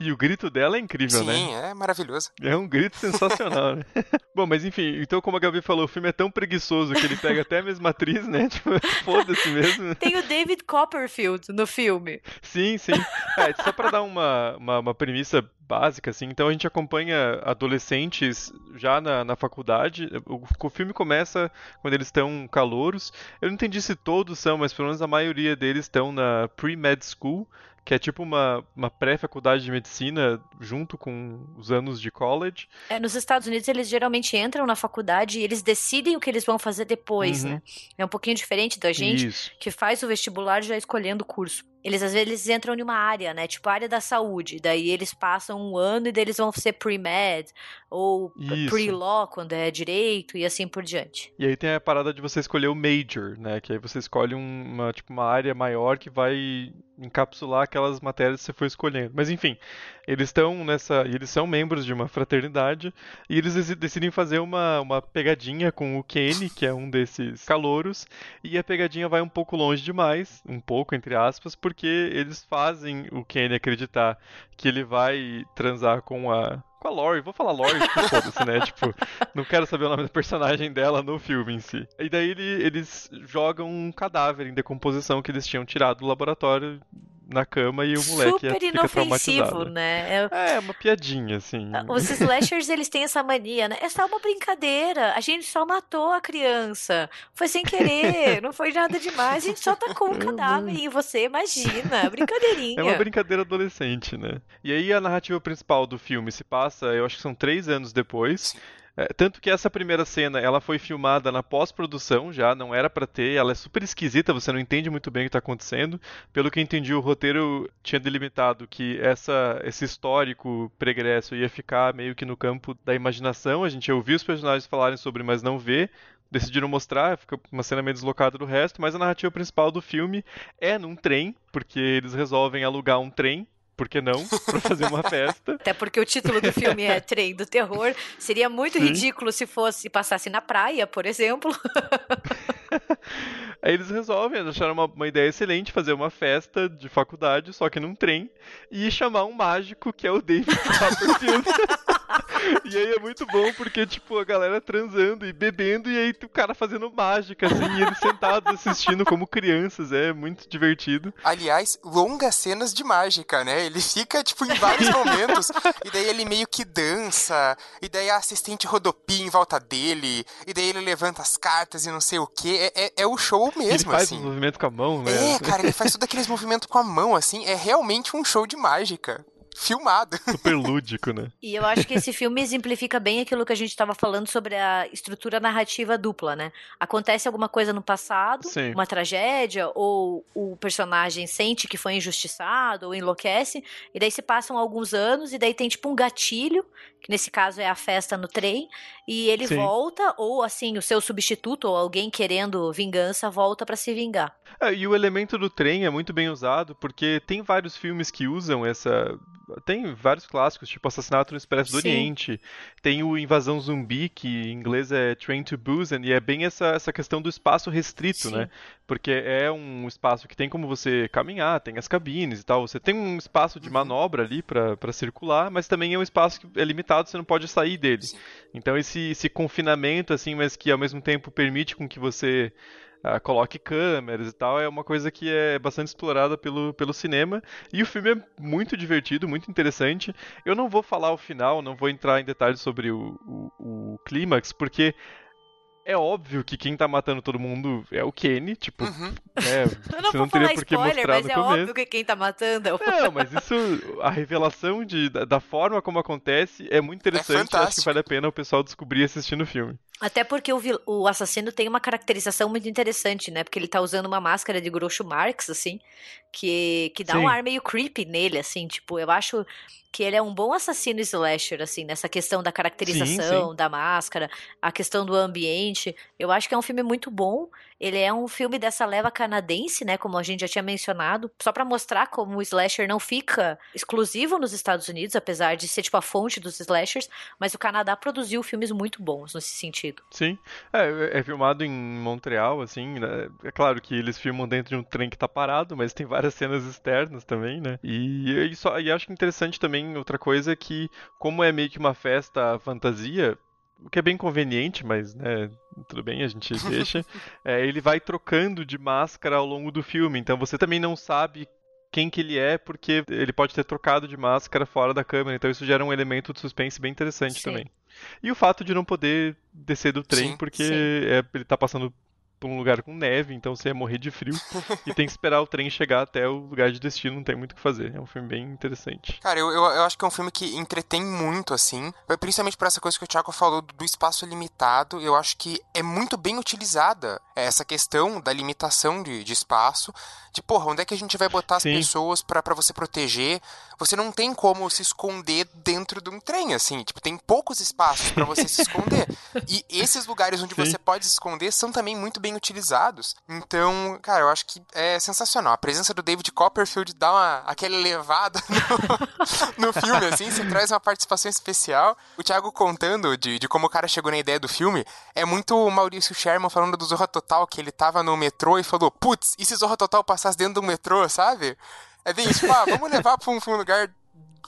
e o grito dela é incrível, Sim, né? Sim, é maravilhoso. É um grito sensacional, né? Bom, mas enfim, então como a Gabi falou, o filme é tão preguiçoso que ele pega até a mesma atriz, né? Tipo, foda-se mesmo. Tem o David Copperfield no filme. Sim, sim. É, só pra dar uma, uma, uma premissa básica, assim. Então a gente acompanha adolescentes já na, na faculdade. O, o filme começa quando eles estão calouros. Eu não entendi se todos são, mas pelo menos a maioria deles estão na pre-med school, que é tipo uma, uma pré-faculdade de medicina junto com os anos de college. É, nos Estados Unidos, eles geralmente entram na faculdade e eles decidem o que eles vão fazer depois, Uhum. né? É um pouquinho diferente da gente, Isso. que faz o vestibular já escolhendo o curso. Eles às vezes entram em uma área, né? Tipo a área da saúde. Daí eles passam um ano e daí eles vão ser pre-med ou pre-law quando é direito e assim por diante. E aí tem a parada de você escolher o major, né? Que aí você escolhe um- uma, tipo, uma área maior que vai encapsular aquelas matérias que você foi escolhendo. Mas enfim, eles estão nessa. Eles são membros de uma fraternidade e eles deci- decidem fazer uma, uma pegadinha com o Kenny, que é um desses calouros, e a pegadinha vai um pouco longe demais, um pouco entre aspas, porque eles fazem o Kenny acreditar que ele vai transar com a. Com a Lori, vou falar Lori, tipo, foda-se, né? Tipo, não quero saber o nome da personagem dela no filme em si. E daí ele- eles jogam um cadáver em decomposição que eles tinham tirado do laboratório na cama e o moleque Super fica inofensivo, traumatizado. né? É- É, uma piadinha, assim. Os slashers, eles têm essa mania, né? É só uma brincadeira. A gente só matou a criança. Foi sem querer, não foi nada demais. A gente só tacou um cadáver em você, imagina. Brincadeirinha. É uma brincadeira adolescente, né? E aí a narrativa principal do filme se passa, eu acho que são três anos depois. É, tanto que essa primeira cena, ela foi filmada na pós-produção já, não era pra ter, ela é super esquisita, você não entende muito bem o que tá acontecendo. Pelo que eu entendi, o roteiro tinha delimitado que essa, esse histórico pregresso ia ficar meio que no campo da imaginação, a gente ia ouvir os personagens falarem sobre, mas não ver. Decidiram mostrar, fica uma cena meio deslocada do resto, mas a narrativa principal do filme é num trem, porque eles resolvem alugar um trem, por que não, pra fazer uma festa. Até porque o título do filme é Trem do Terror. Seria muito Sim. ridículo se fosse passasse na praia, por exemplo. Aí eles resolvem, eles acharam uma, uma ideia excelente fazer uma festa de faculdade, só que num trem, e chamar um mágico que é o David Copperfield. e aí é muito bom porque, tipo, a galera transando e bebendo, e aí o cara fazendo mágica, assim, e eles sentados assistindo como crianças, é muito divertido. Aliás, longas cenas de mágica, né? Ele fica, tipo, em vários momentos, e daí ele meio que dança, e daí a assistente rodopia em volta dele, e daí ele levanta as cartas e não sei o que. É, é, é o show ele mesmo, faz assim. uns movimentos com a mão, né? É, cara, ele faz todos aqueles movimentos com a mão, assim. É realmente um show de mágica. Filmado. Super lúdico, né? E eu acho que esse filme exemplifica bem aquilo que a gente estava falando sobre a estrutura narrativa dupla, né? Acontece alguma coisa no passado, Sim. uma tragédia, ou o personagem sente que foi injustiçado, ou enlouquece, e daí se passam alguns anos, e daí tem tipo um gatilho, que nesse caso é a festa no trem, e ele Sim. volta, ou assim, o seu substituto, ou alguém querendo vingança, volta pra se vingar. É, e o elemento do trem é muito bem usado, porque tem vários filmes que usam essa. Tem vários clássicos, tipo Assassinato no Expresso do Sim. Oriente. Tem o Invasão Zumbi, que em inglês é Train to Busan, e é bem essa, essa questão do espaço restrito, Sim. né? Porque é um espaço que tem como você caminhar, tem as cabines e tal. Você tem um espaço de Uhum. manobra ali pra circular, mas também é um espaço que é limitado, você não pode sair dele. Sim. Então esse, esse confinamento, assim, mas que ao mesmo tempo permite com que você coloque câmeras e tal, é uma coisa que é bastante explorada pelo, pelo cinema. E o filme é muito divertido, muito interessante. Eu não vou falar o final, não vou entrar em detalhes sobre o, o, o clímax, porque é óbvio que quem tá matando todo mundo é o Kenny, tipo, Uhum. né, Eu não você não teria falar por que spoiler, mostrar mas no é começo. óbvio que quem tá matando é o Não, mas isso, a revelação de, da, da forma como acontece é muito interessante. acho que vale a pena o pessoal descobrir assistindo o filme. Até porque o, o assassino tem uma caracterização muito interessante, né? Porque ele tá usando uma máscara de Groucho Marx, assim, que, que dá Sim. um ar meio creepy nele, assim, tipo, eu acho que ele é um bom assassino slasher, assim, nessa questão da caracterização, sim. da máscara, a questão do ambiente. Eu acho que é um filme muito bom. Ele é um filme dessa leva canadense, né? Como a gente já tinha mencionado, só pra mostrar como o slasher não fica exclusivo nos Estados Unidos, apesar de ser tipo a fonte dos slashers, mas o Canadá produziu filmes muito bons nesse sentido. Sim. É, é filmado em Montreal, assim, né? É claro que eles filmam dentro de um trem que tá parado, mas tem várias cenas externas também, né? E, e, só, e acho interessante também outra coisa é que, como é meio que uma festa fantasia, o que é bem conveniente, mas, né, tudo bem, a gente deixa. é, ele vai trocando de máscara ao longo do filme, então você também não sabe quem que ele é, porque ele pode ter trocado de máscara fora da câmera, então isso gera um elemento de suspense bem interessante Sim. também. E o fato de não poder descer do trem, Sim. porque Sim. é, ele tá passando pra um lugar com neve, então você ia morrer de frio. e tem que esperar o trem chegar até o lugar de destino, não tem muito o que fazer. É um filme bem interessante. Cara, eu, eu, eu acho que é um filme que entretém muito, assim. Principalmente por essa coisa que o Thiago falou do espaço limitado. Eu acho que é muito bem utilizada essa questão da limitação de, de espaço. De, porra, onde é que a gente vai botar as Sim. pessoas pra você proteger? Você não tem como se esconder dentro de um trem, assim. Tipo, tem poucos espaços pra você se esconder. E esses lugares onde Sim. você pode se esconder são também muito bem utilizados. Então, cara, eu acho que é sensacional. A presença do David Copperfield dá uma, aquela elevada no, no filme, assim. Você traz uma participação especial. O Thiago contando de, de como o cara chegou na ideia do filme é muito o Maurício Sherman falando do Zorra Total, que ele tava no metrô e falou: Putz, e se Zorra Total passasse dentro do metrô, sabe? É bem isso, tipo, ah, vamos levar pra um, pra um lugar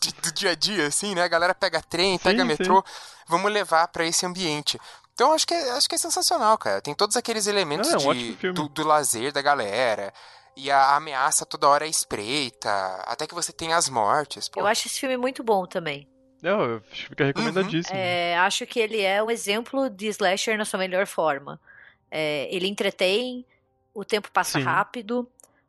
de- do dia a dia, assim, né? A galera pega trem, pega Sim, metrô, vamos levar pra esse ambiente. Então acho que, é, acho que é sensacional, cara. Tem todos aqueles elementos Não, é um de, do, do lazer da galera. E a ameaça toda hora é espreita. Até que você tem as mortes. Pô. Eu acho esse filme muito bom também. Não, fica recomendadíssimo. É, acho que ele é um exemplo de slasher na sua melhor forma. É, ele entretém, o tempo passa Sim. rápido,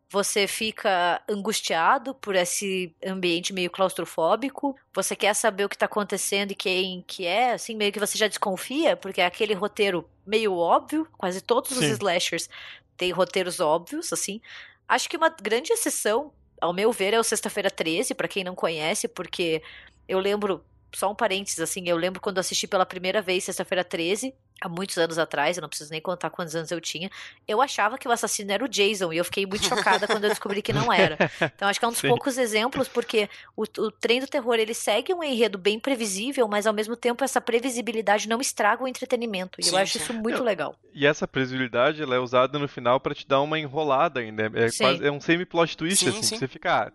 você fica angustiado por esse ambiente meio claustrofóbico, você quer saber o que tá acontecendo e quem que é, assim, meio que você já desconfia, porque é aquele roteiro meio óbvio, quase todos os Sim. slashers têm roteiros óbvios, assim. Acho que uma grande exceção, ao meu ver, é o Sexta-feira 13, pra quem não conhece, porque eu lembro, só um parênteses, assim, eu lembro quando assisti pela primeira vez Sexta-feira 13, há muitos anos atrás, eu não preciso nem contar quantos anos eu tinha, eu achava que o assassino era o Jason, e eu fiquei muito chocada quando eu descobri que não era. Então acho que é um dos Sim. poucos exemplos, porque o, o trem do terror, ele segue um enredo bem previsível, mas ao mesmo tempo essa previsibilidade não estraga o entretenimento, e Sim, eu acho isso muito Eu- legal. E essa previsibilidade, ela é usada no final pra te dar uma enrolada ainda. É, quase, é um semi-plot twist, Sim, assim. sim. Você fica, ah,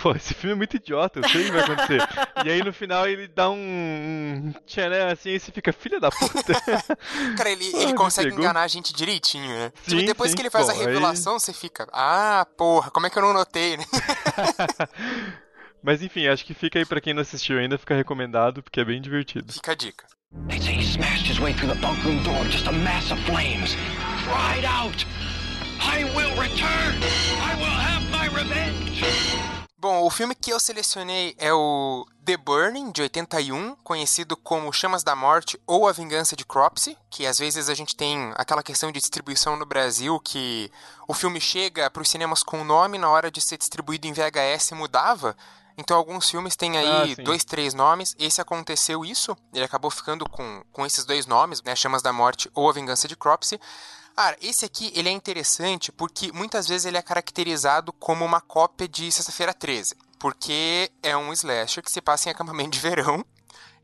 pô, esse filme é muito idiota, eu sei o que vai acontecer. e aí no final ele dá um, tcharam, assim, e você fica, filha da puta. Cara, ele, ele consegue pegou. enganar a gente direitinho, né? Sim, tipo, depois sim. que ele faz Bom, a aí- revelação, você fica, ah, porra, como é que eu não notei, né? Mas enfim, acho que fica aí pra quem não assistiu ainda, fica recomendado, porque é bem divertido. Fica a dica. They say he smashed his way through the bunk room door, just a mass of flames. Ride out! I will return! I will have my revenge! Bom, o filme que eu selecionei é o The Burning, de 81, conhecido como Chamas da Morte ou A Vingança de Cropsey, que às vezes a gente tem aquela questão de distribuição no Brasil, que o filme chega para os cinemas com o nome, na hora de ser distribuído em VHS mudava. Então alguns filmes têm aí Ah, dois, três nomes. Esse aconteceu isso, ele acabou ficando com, com esses dois nomes, né, Chamas da Morte ou A Vingança de Cropsey. Cara, esse aqui ele é interessante porque muitas vezes ele é caracterizado como uma cópia de Sexta-feira 13. Porque é um slasher que se passa em acampamento de verão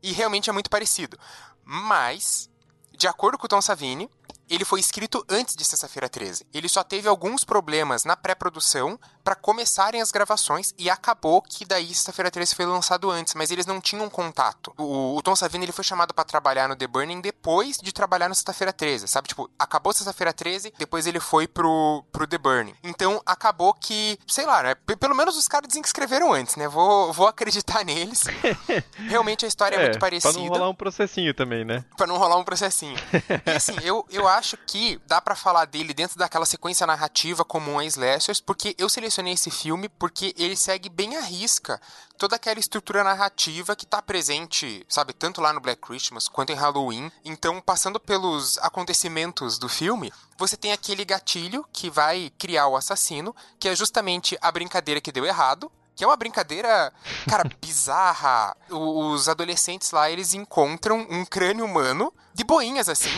e realmente é muito parecido. Mas, de acordo com o Tom Savini, ele foi escrito antes de Sexta-feira 13. Ele só teve alguns problemas na pré-produção para começarem as gravações e acabou que daí Sexta-feira 13 foi lançado antes, mas eles não tinham contato. O, o Tom Savini ele foi chamado para trabalhar no The Burning depois de trabalhar no Sexta-feira 13, sabe? Tipo, acabou Sexta-feira 13, depois ele foi pro, pro The Burning. Então acabou que, sei lá, né? Pelo menos os caras dizem que escreveram antes, né? Vou, vou acreditar neles. Realmente a história é, muito parecida pra não rolar um processinho também, né? Pra não rolar um processinho. E assim, eu, eu acho que dá pra falar dele dentro daquela sequência narrativa comum a slashers, porque eu selecionei esse filme porque ele segue bem à risca toda aquela estrutura narrativa que tá presente, sabe, tanto lá no Black Christmas quanto em Halloween. Então, passando pelos acontecimentos do filme, você tem aquele gatilho que vai criar o assassino, que é justamente a brincadeira que deu errado, que é uma brincadeira, cara, bizarra. O- Os adolescentes lá, eles encontram um crânio humano, de boinhas assim,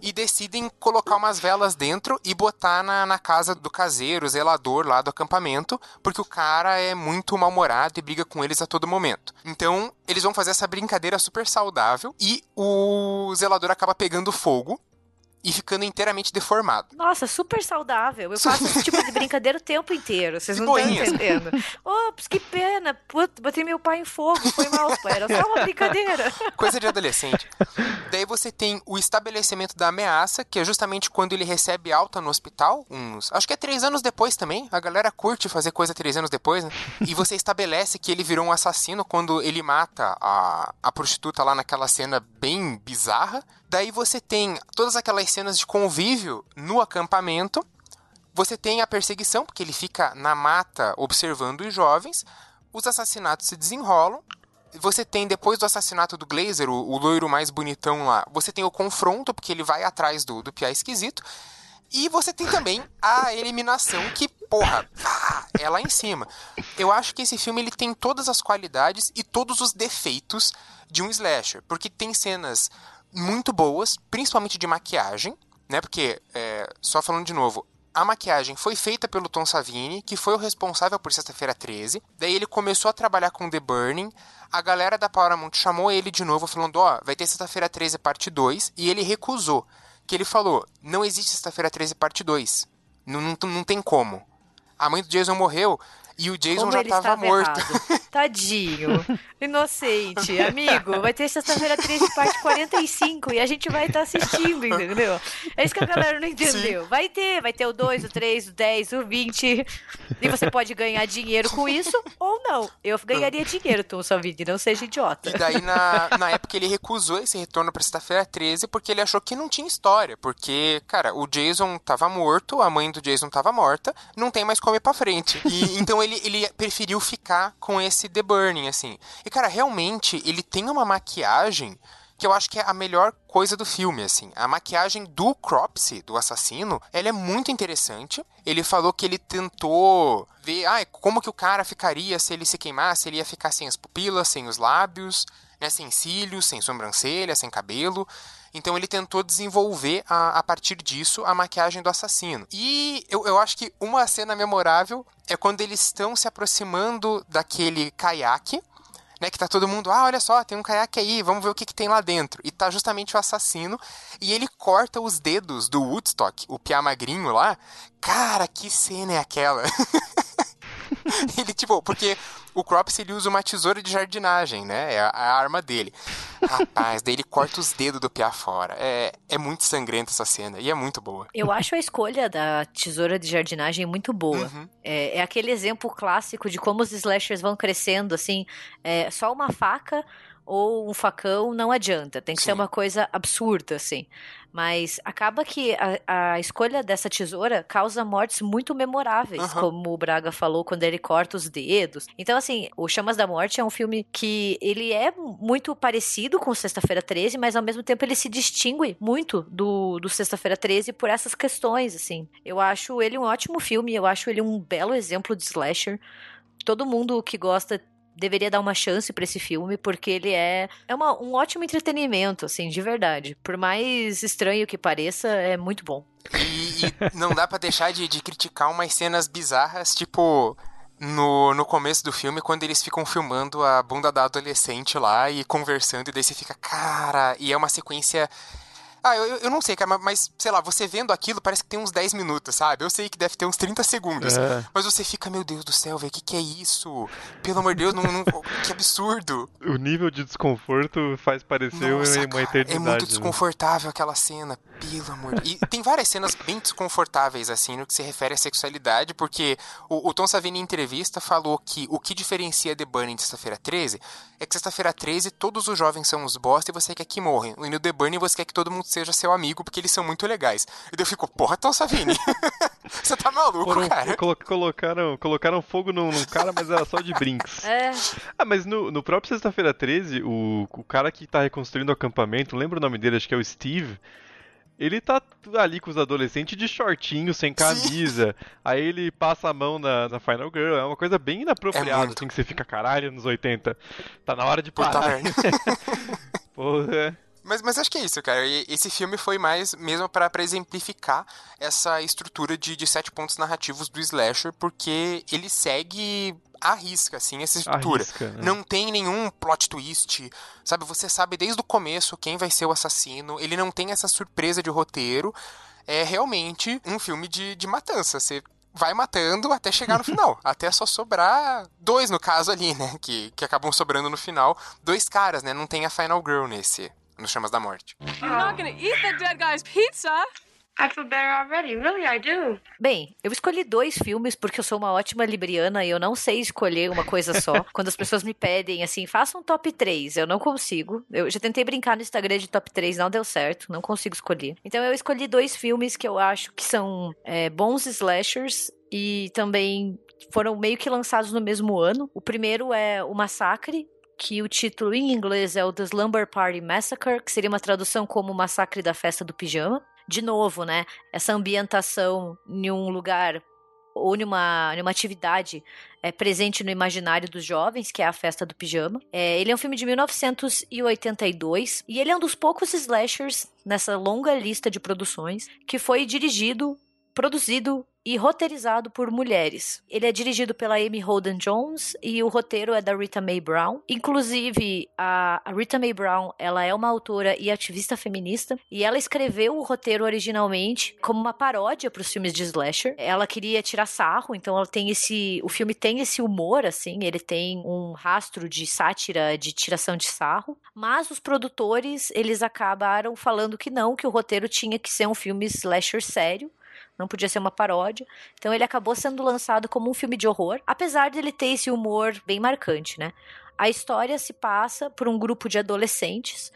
e decidem colocar umas velas dentro e botar na, na casa do caseiro, zelador lá do acampamento, porque o cara é muito mal-humorado e briga com eles a todo momento. Então, eles vão fazer essa brincadeira super saudável e o zelador acaba pegando fogo e ficando inteiramente deformado. Nossa, super saudável. Eu faço esse tipo de brincadeira o tempo inteiro. Vocês não estão entendendo. Ops, que pena. Putz, botei meu pai em fogo. Foi mal. Era só uma brincadeira. Coisa de adolescente. Daí você tem o estabelecimento da ameaça, que é justamente quando ele recebe alta no hospital, uns. Acho que é três anos depois também. A galera curte fazer coisa três anos depois, né? E você estabelece que ele virou um assassino quando ele mata a, a prostituta lá naquela cena bem bizarra. Daí você tem todas aquelas cenas de convívio no acampamento. Você tem a perseguição, porque ele fica na mata observando os jovens. Os assassinatos se desenrolam. Você tem, depois do assassinato do Glazer, o, o loiro mais bonitão lá, você tem o confronto, porque ele vai atrás do, do Pia esquisito. E você tem também a eliminação que, porra, é lá em cima. Eu acho que esse filme ele tem todas as qualidades e todos os defeitos de um slasher, porque tem cenas muito boas, principalmente de maquiagem, né? Porque, é, só falando de novo, a maquiagem foi feita pelo Tom Savini, que foi o responsável por Sexta-feira 13. Daí ele começou a trabalhar com The Burning. A galera da Paramount chamou ele de novo, falando: Ó, oh, vai ter Sexta-feira 13 parte 2. E ele recusou. Que ele falou: Não existe Sexta-feira 13 parte 2. Não, não, não tem como. A mãe do Jason morreu e o Jason Como já estava morto. errado. Tadinho. Inocente. Amigo, vai ter sexta-feira 13, parte 45 e a gente vai estar assistindo, entendeu? É isso que a galera não entendeu. Vai ter, vai ter o 2, o 3, o 10, o 20. E você pode ganhar dinheiro com isso ou não. Eu ganharia dinheiro, Tom Savini, não seja idiota. E daí, na, na época, ele recusou esse retorno pra sexta-feira 13 porque ele achou que não tinha história. Porque, cara, o Jason tava morto, a mãe do Jason tava morta, não tem mais como ir pra frente. E então ele, ele preferiu ficar com esse The Burning, assim. E, cara, realmente, ele tem uma maquiagem que eu acho que é a melhor coisa do filme, assim. A maquiagem do Cropsy, do assassino, ela é muito interessante. Ele falou que ele tentou ver, ah, como que o cara ficaria se ele se queimasse, ele ia ficar sem as pupilas, sem os lábios, né, sem cílios, sem sobrancelha, sem cabelo. Então ele tentou desenvolver a, a partir disso a maquiagem do assassino. E eu, eu acho que uma cena memorável é quando eles estão se aproximando daquele caiaque né, que tá todo mundo, ah, olha só, tem um caiaque aí, vamos ver o que, que tem lá dentro. E tá justamente o assassino, e ele corta os dedos do Woodstock, o piá magrinho lá. Cara, que cena é aquela? ele, tipo, porque o Crops ele usa uma tesoura de jardinagem, né? É a, a arma dele. Rapaz, daí ele corta os dedos do piá fora. É, é muito sangrenta essa cena e é muito boa. Eu acho a escolha da tesoura de jardinagem muito boa. Uhum. É, é aquele exemplo clássico de como os slashers vão crescendo, assim, é, só uma faca ou um facão não adianta. Tem que Sim. ser uma coisa absurda, assim. Mas acaba que a, a escolha dessa tesoura causa mortes muito memoráveis, Aham. como o Braga falou quando ele corta os dedos. Então, assim, o Chamas da Morte é um filme que ele é muito parecido com Sexta-feira 13, mas ao mesmo tempo ele se distingue muito do, do Sexta-feira 13 por essas questões, assim. Eu acho ele um ótimo filme, eu acho ele um belo exemplo de slasher. Todo mundo que gosta deveria dar uma chance pra esse filme, porque ele é, é uma- um ótimo entretenimento, assim, de verdade. Por mais estranho que pareça, é muito bom. E, e não dá pra deixar de, de criticar umas cenas bizarras, tipo. No, no começo do filme, quando eles ficam filmando a bunda da adolescente lá e conversando, e daí você fica, cara, e é uma sequência. Ah, eu, eu- não sei, cara, ma- mas sei lá, você vendo aquilo parece que tem uns 10 minutos, sabe? Eu sei que deve ter uns 30 segundos. É. Mas você fica, meu Deus do céu, velho, o que, que é isso? Pelo amor de Deus, não, não- que absurdo. O nível de desconforto faz parecer Nossa, uma cara, eternidade. é muito né? desconfortável aquela cena, pelo amor de E tem várias cenas bem desconfortáveis, assim, no que se refere à sexualidade, porque o, o Tom Savini em entrevista falou que o que diferencia The Burning de Sexta-feira 13 é que Sexta-feira 13 todos os jovens são os bosta e você quer que morram. E no The Burning você quer que todo mundo seja seu amigo porque eles são muito legais. E daí eu fico, porra, Tom Savini, você tá maluco, Foram- cara? colo- colocaram, colocaram fogo num, num cara, mas era só de brinks. É, Ah, mas no, no próprio Sexta-feira 13, o, o cara que tá reconstruindo o acampamento, lembra o nome dele? Acho que é o Steve. Ele tá ali com os adolescentes de shortinho, sem camisa. Aí ele passa a mão na, na Final Girl. É uma coisa bem inapropriada, É muito. assim, que você fica, caralho, nos 80. Tá na hora de Puta parar. merda. Porra. Mas, mas acho que é isso, cara. E esse filme foi mais mesmo pra exemplificar essa estrutura de, de sete pontos narrativos do slasher, porque ele segue à risca, assim, essa estrutura. Arrisca, né? Não tem nenhum plot twist, sabe? Você sabe desde o começo quem vai ser o assassino. Ele não tem essa surpresa de roteiro. É realmente um filme de, de matança. Você vai matando até chegar no final. até só sobrar dois, no caso ali, né? Que, que acabam sobrando no final. Dois caras, né? Não tem a Final Girl nesse. Nos Chamas da Morte. You're not gonna eat the dead guy's pizza. I feel better already. Really, I do. Bem, eu escolhi dois filmes porque eu sou uma ótima libriana e eu não sei escolher uma coisa só. Quando as pessoas me pedem assim, faça um top 3, eu não consigo. Eu já tentei brincar no Instagram de top 3, não deu certo, não consigo escolher. Então eu escolhi dois filmes que eu acho que são é, bons slashers e também foram meio que lançados no mesmo ano. O primeiro é O Massacre, que o título em inglês é o The Slumber Party Massacre, que seria uma tradução como Massacre da Festa do Pijama. De novo, né? Essa ambientação em um lugar ou numa, numa atividade é, presente no imaginário dos jovens, que é a Festa do Pijama. É, ele é um filme de 1982 e ele é um dos poucos slashers nessa longa lista de produções que foi dirigido, produzido e roteirizado por mulheres. Ele é dirigido pela Amy Holden Jones e o roteiro é da Rita Mae Brown. Inclusive, a, Rita Mae Brown, ela é uma autora e ativista feminista e ela escreveu o roteiro originalmente como uma paródia para os filmes de slasher. Ela queria tirar sarro, então ela tem esse, o filme tem esse humor assim, ele tem um rastro de sátira, de tiração de sarro, mas os produtores, eles acabaram falando que não, que o roteiro tinha que ser um filme slasher sério não podia ser uma paródia. Então ele acabou sendo lançado como um filme de horror, apesar de ele ter esse humor bem marcante, né? A história se passa por um grupo de adolescentes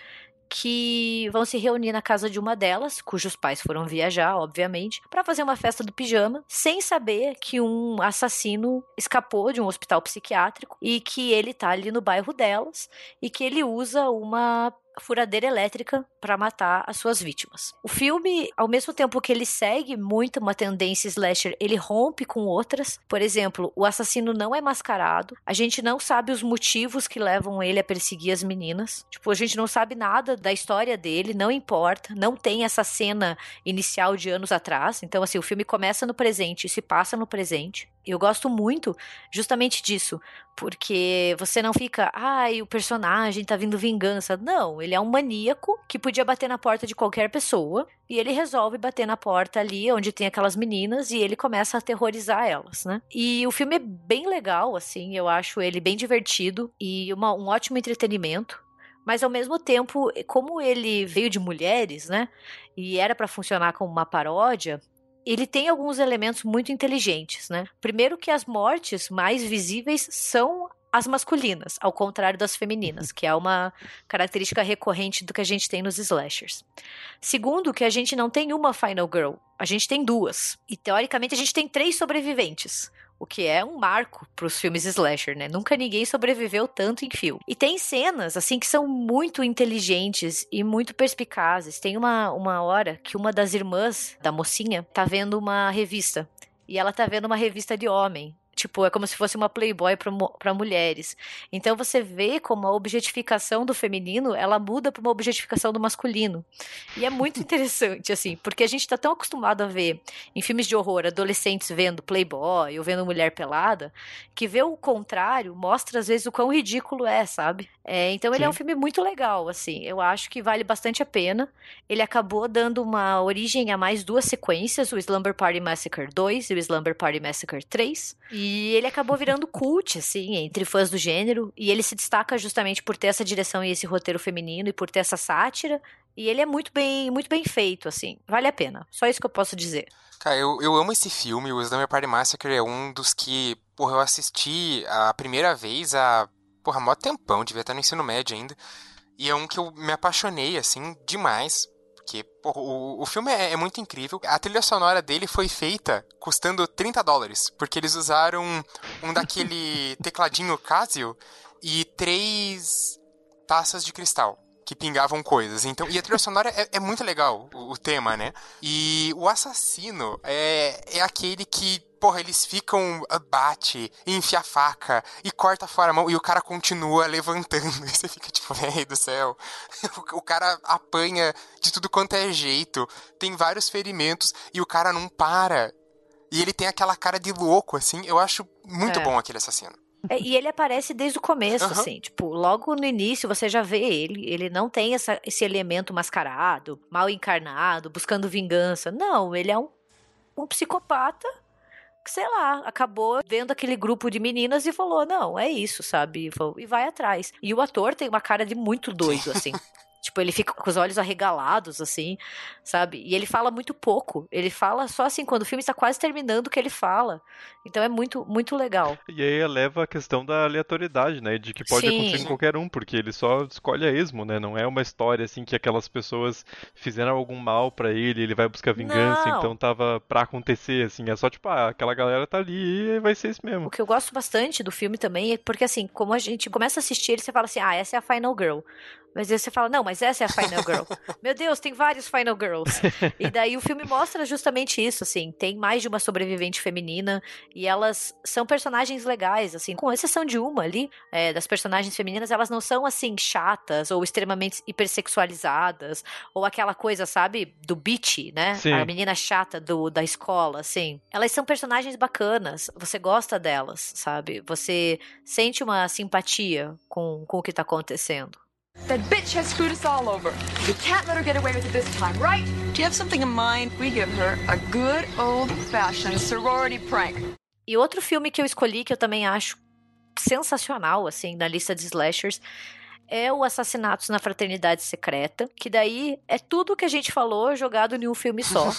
que vão se reunir na casa de uma delas, cujos pais foram viajar, obviamente, para fazer uma festa do pijama, sem saber que um assassino escapou de um hospital psiquiátrico e que ele tá ali no bairro delas e que ele usa uma furadeira elétrica para matar as suas vítimas. O filme, ao mesmo tempo que ele segue muito uma tendência slasher, ele rompe com outras. Por exemplo, o assassino não é mascarado. A gente não sabe os motivos que levam ele a perseguir as meninas. Tipo, a gente não sabe nada da história dele, não importa. Não tem essa cena inicial de anos atrás. Então, assim, o filme começa no presente e se passa no presente. Eu gosto muito justamente disso, porque você não fica, ai, o personagem tá vindo vingança. Não, ele é um maníaco que podia bater na porta de qualquer pessoa e ele resolve bater na porta ali onde tem aquelas meninas e ele começa a aterrorizar elas, né? E o filme é bem legal, assim, eu acho ele bem divertido e uma, um ótimo entretenimento. Mas ao mesmo tempo, como ele veio de mulheres, né? E era para funcionar como uma paródia, ele tem alguns elementos muito inteligentes, né? Primeiro que as mortes mais visíveis são as masculinas, ao contrário das femininas, que é uma característica recorrente do que a gente tem nos slashers. Segundo, que a gente não tem uma final girl, a gente tem duas. E teoricamente a gente tem três sobreviventes o que é um marco para os filmes slasher, né? Nunca ninguém sobreviveu tanto em filme. E tem cenas, assim, que são muito inteligentes e muito perspicazes. Tem uma, uma hora que uma das irmãs da mocinha tá vendo uma revista. E ela tá vendo uma revista de homem. Tipo, é como se fosse uma Playboy para mulheres. Então você vê como a objetificação do feminino, ela muda para uma objetificação do masculino. E é muito interessante, assim, porque a gente tá tão acostumado a ver em filmes de horror adolescentes vendo Playboy ou vendo mulher pelada, que ver o contrário mostra às vezes o quão ridículo é, sabe? É, então ele Sim. é um filme muito legal, assim. Eu acho que vale bastante a pena. Ele acabou dando uma origem a mais duas sequências, o Slumber Party Massacre 2 e o Slumber Party Massacre 3. E ele acabou virando cult, assim, entre fãs do gênero. E ele se destaca justamente por ter essa direção e esse roteiro feminino e por ter essa sátira. E ele é muito bem, muito bem feito, assim. Vale a pena. Só isso que eu posso dizer. Cara, eu, eu amo esse filme. O Slumber Party Massacre é um dos que, porra, eu assisti a primeira vez a porra, mó tempão, devia estar no ensino médio ainda. E é um que eu me apaixonei, assim, demais. Porque, porra, o, o filme é, é, muito incrível. A trilha sonora dele foi feita custando 30 dólares. Porque eles usaram um daquele tecladinho Casio e três taças de cristal que pingavam coisas. Então, e a trilha sonora é, é muito legal, o, o, tema, né? E o assassino é, é aquele que porra, eles ficam, ah, bate, enfia a faca e corta fora a mão e o cara continua levantando. E você fica tipo, velho do céu. O cara apanha de tudo quanto é jeito, tem vários ferimentos e o cara não para. E ele tem aquela cara de louco, assim. Eu acho muito é. bom aquele assassino. É, e ele aparece desde o começo, uhum. assim, tipo, logo no início você já vê ele. Ele não tem essa, esse elemento mascarado, mal encarnado, buscando vingança. Não, ele é um, um psicopata que, sei lá, acabou vendo aquele grupo de meninas e falou: não, é isso, sabe? E vai atrás. E o ator tem uma cara de muito doido, assim. Tipo, ele fica com os olhos arregalados, assim, sabe? E ele fala muito pouco. Ele fala só assim, quando o filme está quase terminando que ele fala. Então é muito, muito legal. E aí eleva a questão da aleatoriedade, né? De que pode Sim. acontecer com qualquer um, porque ele só escolhe a esmo, né? Não é uma história assim que aquelas pessoas fizeram algum mal pra ele, ele vai buscar vingança, Não. então tava pra acontecer, assim. É só tipo, ah, aquela galera tá ali e vai ser isso mesmo. O que eu gosto bastante do filme também é porque, assim, como a gente começa a assistir ele, você fala assim, ah, essa é a Final Girl. Mas aí você fala, não, mas essa é a Final Girl. Meu Deus, tem vários Final Girls. E daí o filme mostra justamente isso, assim. Tem mais de uma sobrevivente feminina e elas são personagens legais, assim. Com exceção de uma ali, é, das personagens femininas, elas não são, assim, chatas ou extremamente hipersexualizadas ou aquela coisa, sabe, do beat, né? Sim. A menina chata do, da escola, assim. Elas são personagens bacanas, você gosta delas, sabe? Você sente uma simpatia com, com o que tá acontecendo. That bitch has screwed us all over. You can't let her get away with it this time, right? Do you have something in mind? We give her a good old-fashioned sorority prank. E outro filme que eu escolhi, que eu também acho sensacional, assim, na lista de slashers, é o Assassinatos na Fraternidade Secreta, que daí é tudo que a gente falou jogado em um filme só.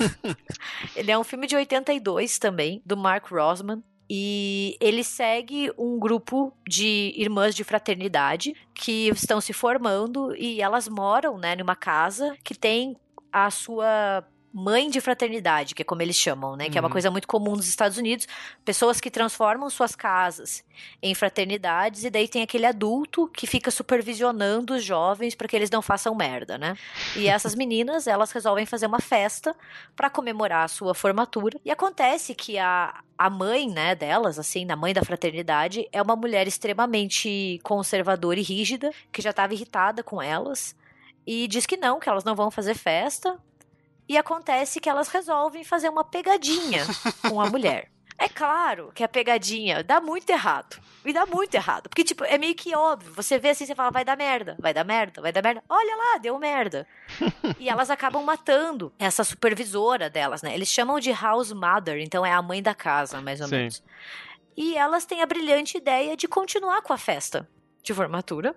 ele é um filme de 82 também, do Mark Rosman. E ele segue um grupo de irmãs de fraternidade que estão se formando e elas moram, né, numa casa que tem a sua mãe de fraternidade, que é como eles chamam, né? Que é uma Uhum. coisa muito comum nos Estados Unidos. Pessoas que transformam suas casas em fraternidades e daí tem aquele adulto que fica supervisionando os jovens para que eles não façam merda, né? E essas meninas, elas resolvem fazer uma festa para comemorar a sua formatura. E acontece que a, a mãe, né, delas, assim, a mãe da fraternidade, é uma mulher extremamente conservadora e rígida, que já estava irritada com elas. E diz que não, que elas não vão fazer festa. E acontece que elas resolvem fazer uma pegadinha com a mulher. É claro que a pegadinha dá muito errado. E dá muito errado. Porque, tipo, é meio que óbvio. Você vê assim, você fala, vai dar merda, vai dar merda, vai dar merda. Olha lá, deu merda. e elas acabam matando essa supervisora delas, né? Eles chamam de house mother, então é a mãe da casa, mais ou Sim. menos. E elas têm a brilhante ideia de continuar com a festa de formatura,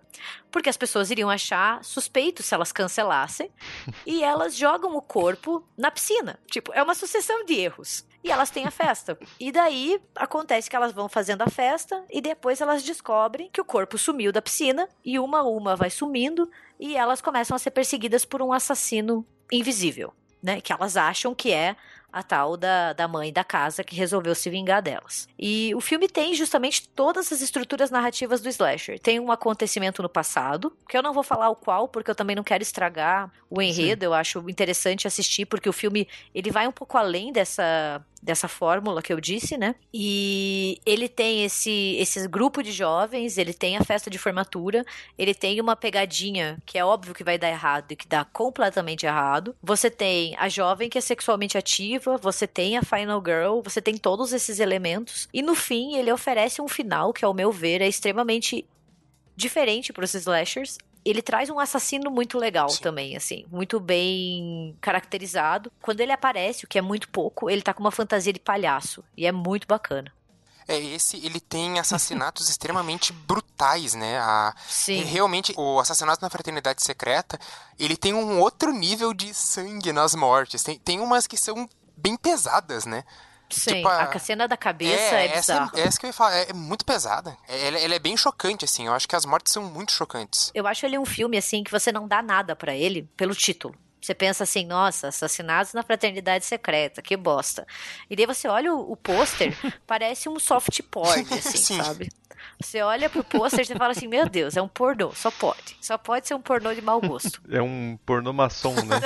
porque as pessoas iriam achar suspeito se elas cancelassem, e elas jogam o corpo na piscina. Tipo, é uma sucessão de erros. E elas têm a festa. E daí acontece que elas vão fazendo a festa e depois elas descobrem que o corpo sumiu da piscina e uma a uma vai sumindo e elas começam a ser perseguidas por um assassino invisível, né? Que elas acham que é a tal da, da mãe da casa que resolveu se vingar delas. E o filme tem justamente todas as estruturas narrativas do slasher. Tem um acontecimento no passado, que eu não vou falar o qual, porque eu também não quero estragar o enredo. Eu acho interessante assistir, porque o filme ele vai um pouco além dessa dessa fórmula que eu disse, né? E ele tem esse esse grupo de jovens, ele tem a festa de formatura, ele tem uma pegadinha que é óbvio que vai dar errado e que dá completamente errado. Você tem a jovem que é sexualmente ativa, você tem a final girl, você tem todos esses elementos e no fim ele oferece um final que ao meu ver é extremamente diferente para os slashers. Ele traz um assassino muito legal Sim. também, assim, muito bem caracterizado. Quando ele aparece, o que é muito pouco, ele tá com uma fantasia de palhaço e é muito bacana. É, esse, ele tem assassinatos extremamente brutais, né? A, Sim. e realmente, o assassinato na Fraternidade Secreta, ele tem um outro nível de sangue nas mortes. Tem, tem umas que são bem pesadas, né? Sim, tipo, a- a cena da cabeça é, essa, bizarra. é, essa que eu ia falar, é, é muito pesada. É, ela, ela é bem chocante, assim. Eu acho que as mortes são muito chocantes. Eu acho ele um filme, assim, que você não dá nada pra ele pelo título. Você pensa assim, nossa, assassinatos na fraternidade secreta, que bosta. E daí você olha o, o pôster, parece um soft porn, assim, Sim. sabe? Você olha pro pôster e você fala assim, meu Deus, é um pornô, só pode. Só pode ser um pornô de mau gosto. É um pornô maçom, né?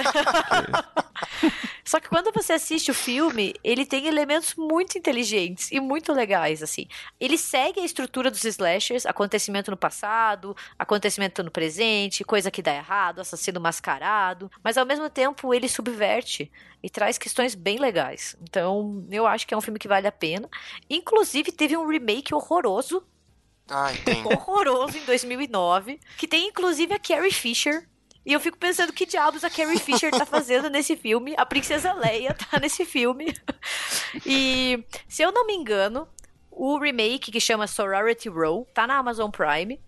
Só que quando você assiste o filme, ele tem elementos muito inteligentes e muito legais, assim. Ele segue a estrutura dos slashers, acontecimento no passado, acontecimento no presente, coisa que dá errado, assassino mascarado, mas ao mesmo tempo ele subverte e traz questões bem legais. Então, eu acho que é um filme que vale a pena. Inclusive, teve um remake horroroso, Ai, tem. horroroso em 2009, que tem inclusive a Carrie Fisher. E eu fico pensando que diabos a Carrie Fisher tá fazendo nesse filme. A Princesa Leia tá nesse filme. E, se eu não me engano, o remake que chama Sorority Row tá na Amazon Prime.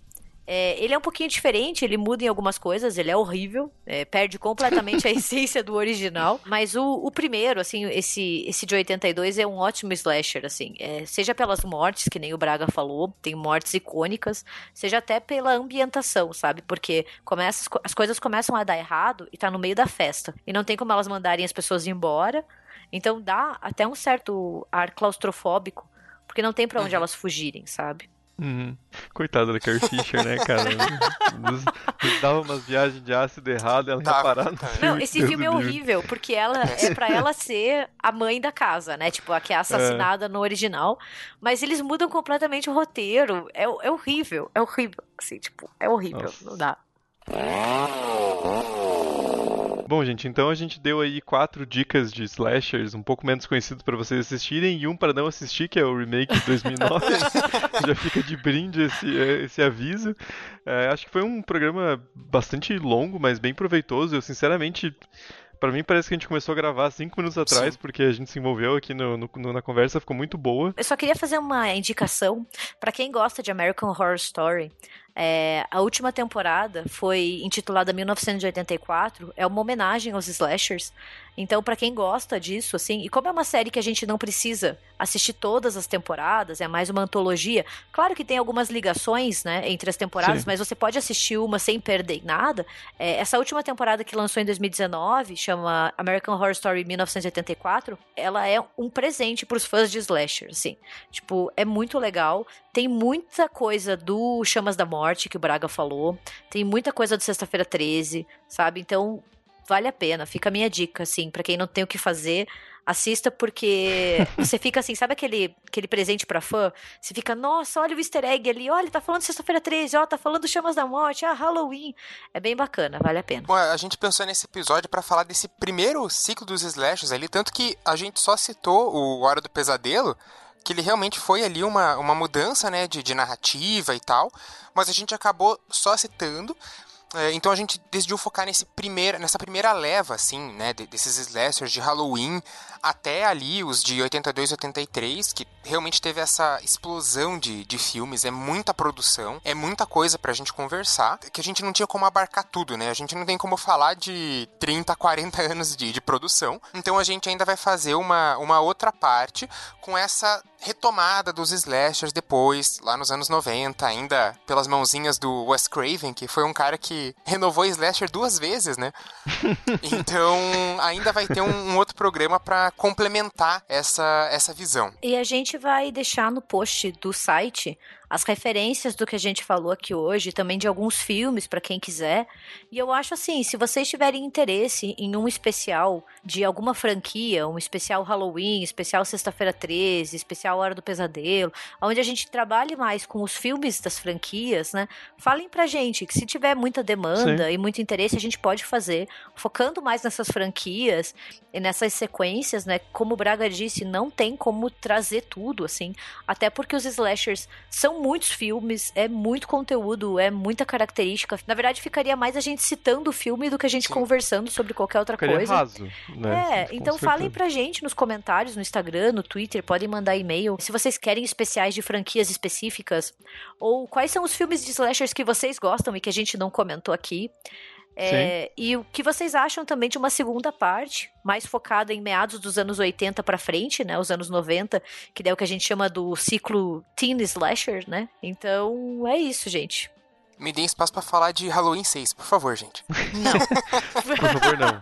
É, ele é um pouquinho diferente, ele muda em algumas coisas, ele é horrível, é, perde completamente a essência do original. Mas o, o, primeiro, assim, esse, esse de 82 é um ótimo slasher, assim. É, seja pelas mortes, que nem o Braga falou, tem mortes icônicas, seja até pela ambientação, sabe? Porque começa, as coisas começam a dar errado e tá no meio da festa. E não tem como elas mandarem as pessoas embora. Então dá até um certo ar claustrofóbico, porque não tem para onde uhum. elas fugirem, sabe? Uhum. Coitada da Carrie Fisher, né, cara? nos, nos dava umas viagens de ácido errado ela ia parar no filme. Não, esse filme é horrível, porque ela é para ela ser a mãe da casa, né? Tipo, a que é assassinada é. no original. Mas eles mudam completamente o roteiro. É, é horrível, é horrível. Assim, tipo, é horrível. Nossa. Não dá. Bom, gente, então a gente deu aí quatro dicas de slashers um pouco menos conhecidos para vocês assistirem e um para não assistir, que é o remake de 2009. Já fica de brinde esse, esse aviso. É, acho que foi um programa bastante longo, mas bem proveitoso. Eu, sinceramente, para mim parece que a gente começou a gravar cinco minutos atrás, Sim. porque a gente se envolveu aqui no, no, na conversa, ficou muito boa. Eu só queria fazer uma indicação para quem gosta de American Horror Story. É, a última temporada foi intitulada 1984, é uma homenagem aos slashers. Então, para quem gosta disso, assim, e como é uma série que a gente não precisa assistir todas as temporadas, é mais uma antologia. Claro que tem algumas ligações, né, entre as temporadas, Sim. mas você pode assistir uma sem perder nada. É, essa última temporada que lançou em 2019, chama American Horror Story 1984, ela é um presente para os fãs de slasher, assim. Tipo, é muito legal. Tem muita coisa do Chamas da Morte que o Braga falou. Tem muita coisa do Sexta-feira 13, sabe? Então, vale a pena. Fica a minha dica, assim, para quem não tem o que fazer, assista porque você fica assim, sabe aquele, aquele presente para fã? Você fica, nossa, olha o easter egg ali, olha, tá falando sexta-feira 13, ó, tá falando Chamas da Morte, ah, Halloween. É bem bacana, vale a pena. Bom, a gente pensou nesse episódio para falar desse primeiro ciclo dos slashes ali, tanto que a gente só citou o Hora do Pesadelo, que ele realmente foi ali uma, uma mudança, né, de, de narrativa e tal, mas a gente acabou só citando então a gente decidiu focar nesse primeiro, nessa primeira leva, assim, né, desses slashers de Halloween até ali os de 82 e 83, que realmente teve essa explosão de, de filmes, é muita produção, é muita coisa pra gente conversar, que a gente não tinha como abarcar tudo, né? A gente não tem como falar de 30, 40 anos de, de produção. Então a gente ainda vai fazer uma, uma outra parte com essa retomada dos slashers depois, lá nos anos 90, ainda pelas mãozinhas do Wes Craven, que foi um cara que renovou slasher duas vezes, né? então, ainda vai ter um, um outro programa para complementar essa, essa visão. E a gente vai deixar no post do site as referências do que a gente falou aqui hoje, também de alguns filmes para quem quiser. E eu acho assim, se vocês tiverem interesse em um especial de alguma franquia, um especial Halloween, especial Sexta-feira 13, especial Hora do Pesadelo, onde a gente trabalhe mais com os filmes das franquias, né? Falem pra gente que se tiver muita demanda Sim. e muito interesse, a gente pode fazer, focando mais nessas franquias e nessas sequências, né? Como o Braga disse, não tem como trazer tudo, assim, até porque os slashers são muitos filmes, é muito conteúdo, é muita característica. Na verdade, ficaria mais a gente citando o filme do que a gente Sim. conversando sobre qualquer outra ficaria coisa. Raso, né? É, então falem pra gente nos comentários, no Instagram, no Twitter, podem mandar e-mail. Se vocês querem especiais de franquias específicas, ou quais são os filmes de slashers que vocês gostam e que a gente não comentou aqui. É, e o que vocês acham também de uma segunda parte, mais focada em meados dos anos 80 para frente, né, os anos 90, que é o que a gente chama do ciclo teen slasher, né? Então, é isso, gente. Me deem espaço para falar de Halloween 6, por favor, gente. Não. por favor, não.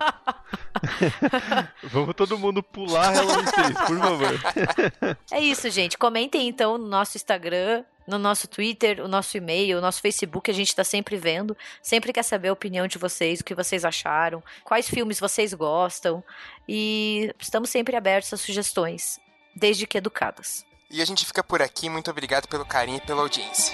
Vamos todo mundo pular Halloween 6, por favor. é isso, gente. Comentem então no nosso Instagram, no nosso Twitter, o nosso e-mail, o nosso Facebook, a gente está sempre vendo. Sempre quer saber a opinião de vocês, o que vocês acharam, quais filmes vocês gostam. E estamos sempre abertos a sugestões, desde que educadas. E a gente fica por aqui. Muito obrigado pelo carinho e pela audiência.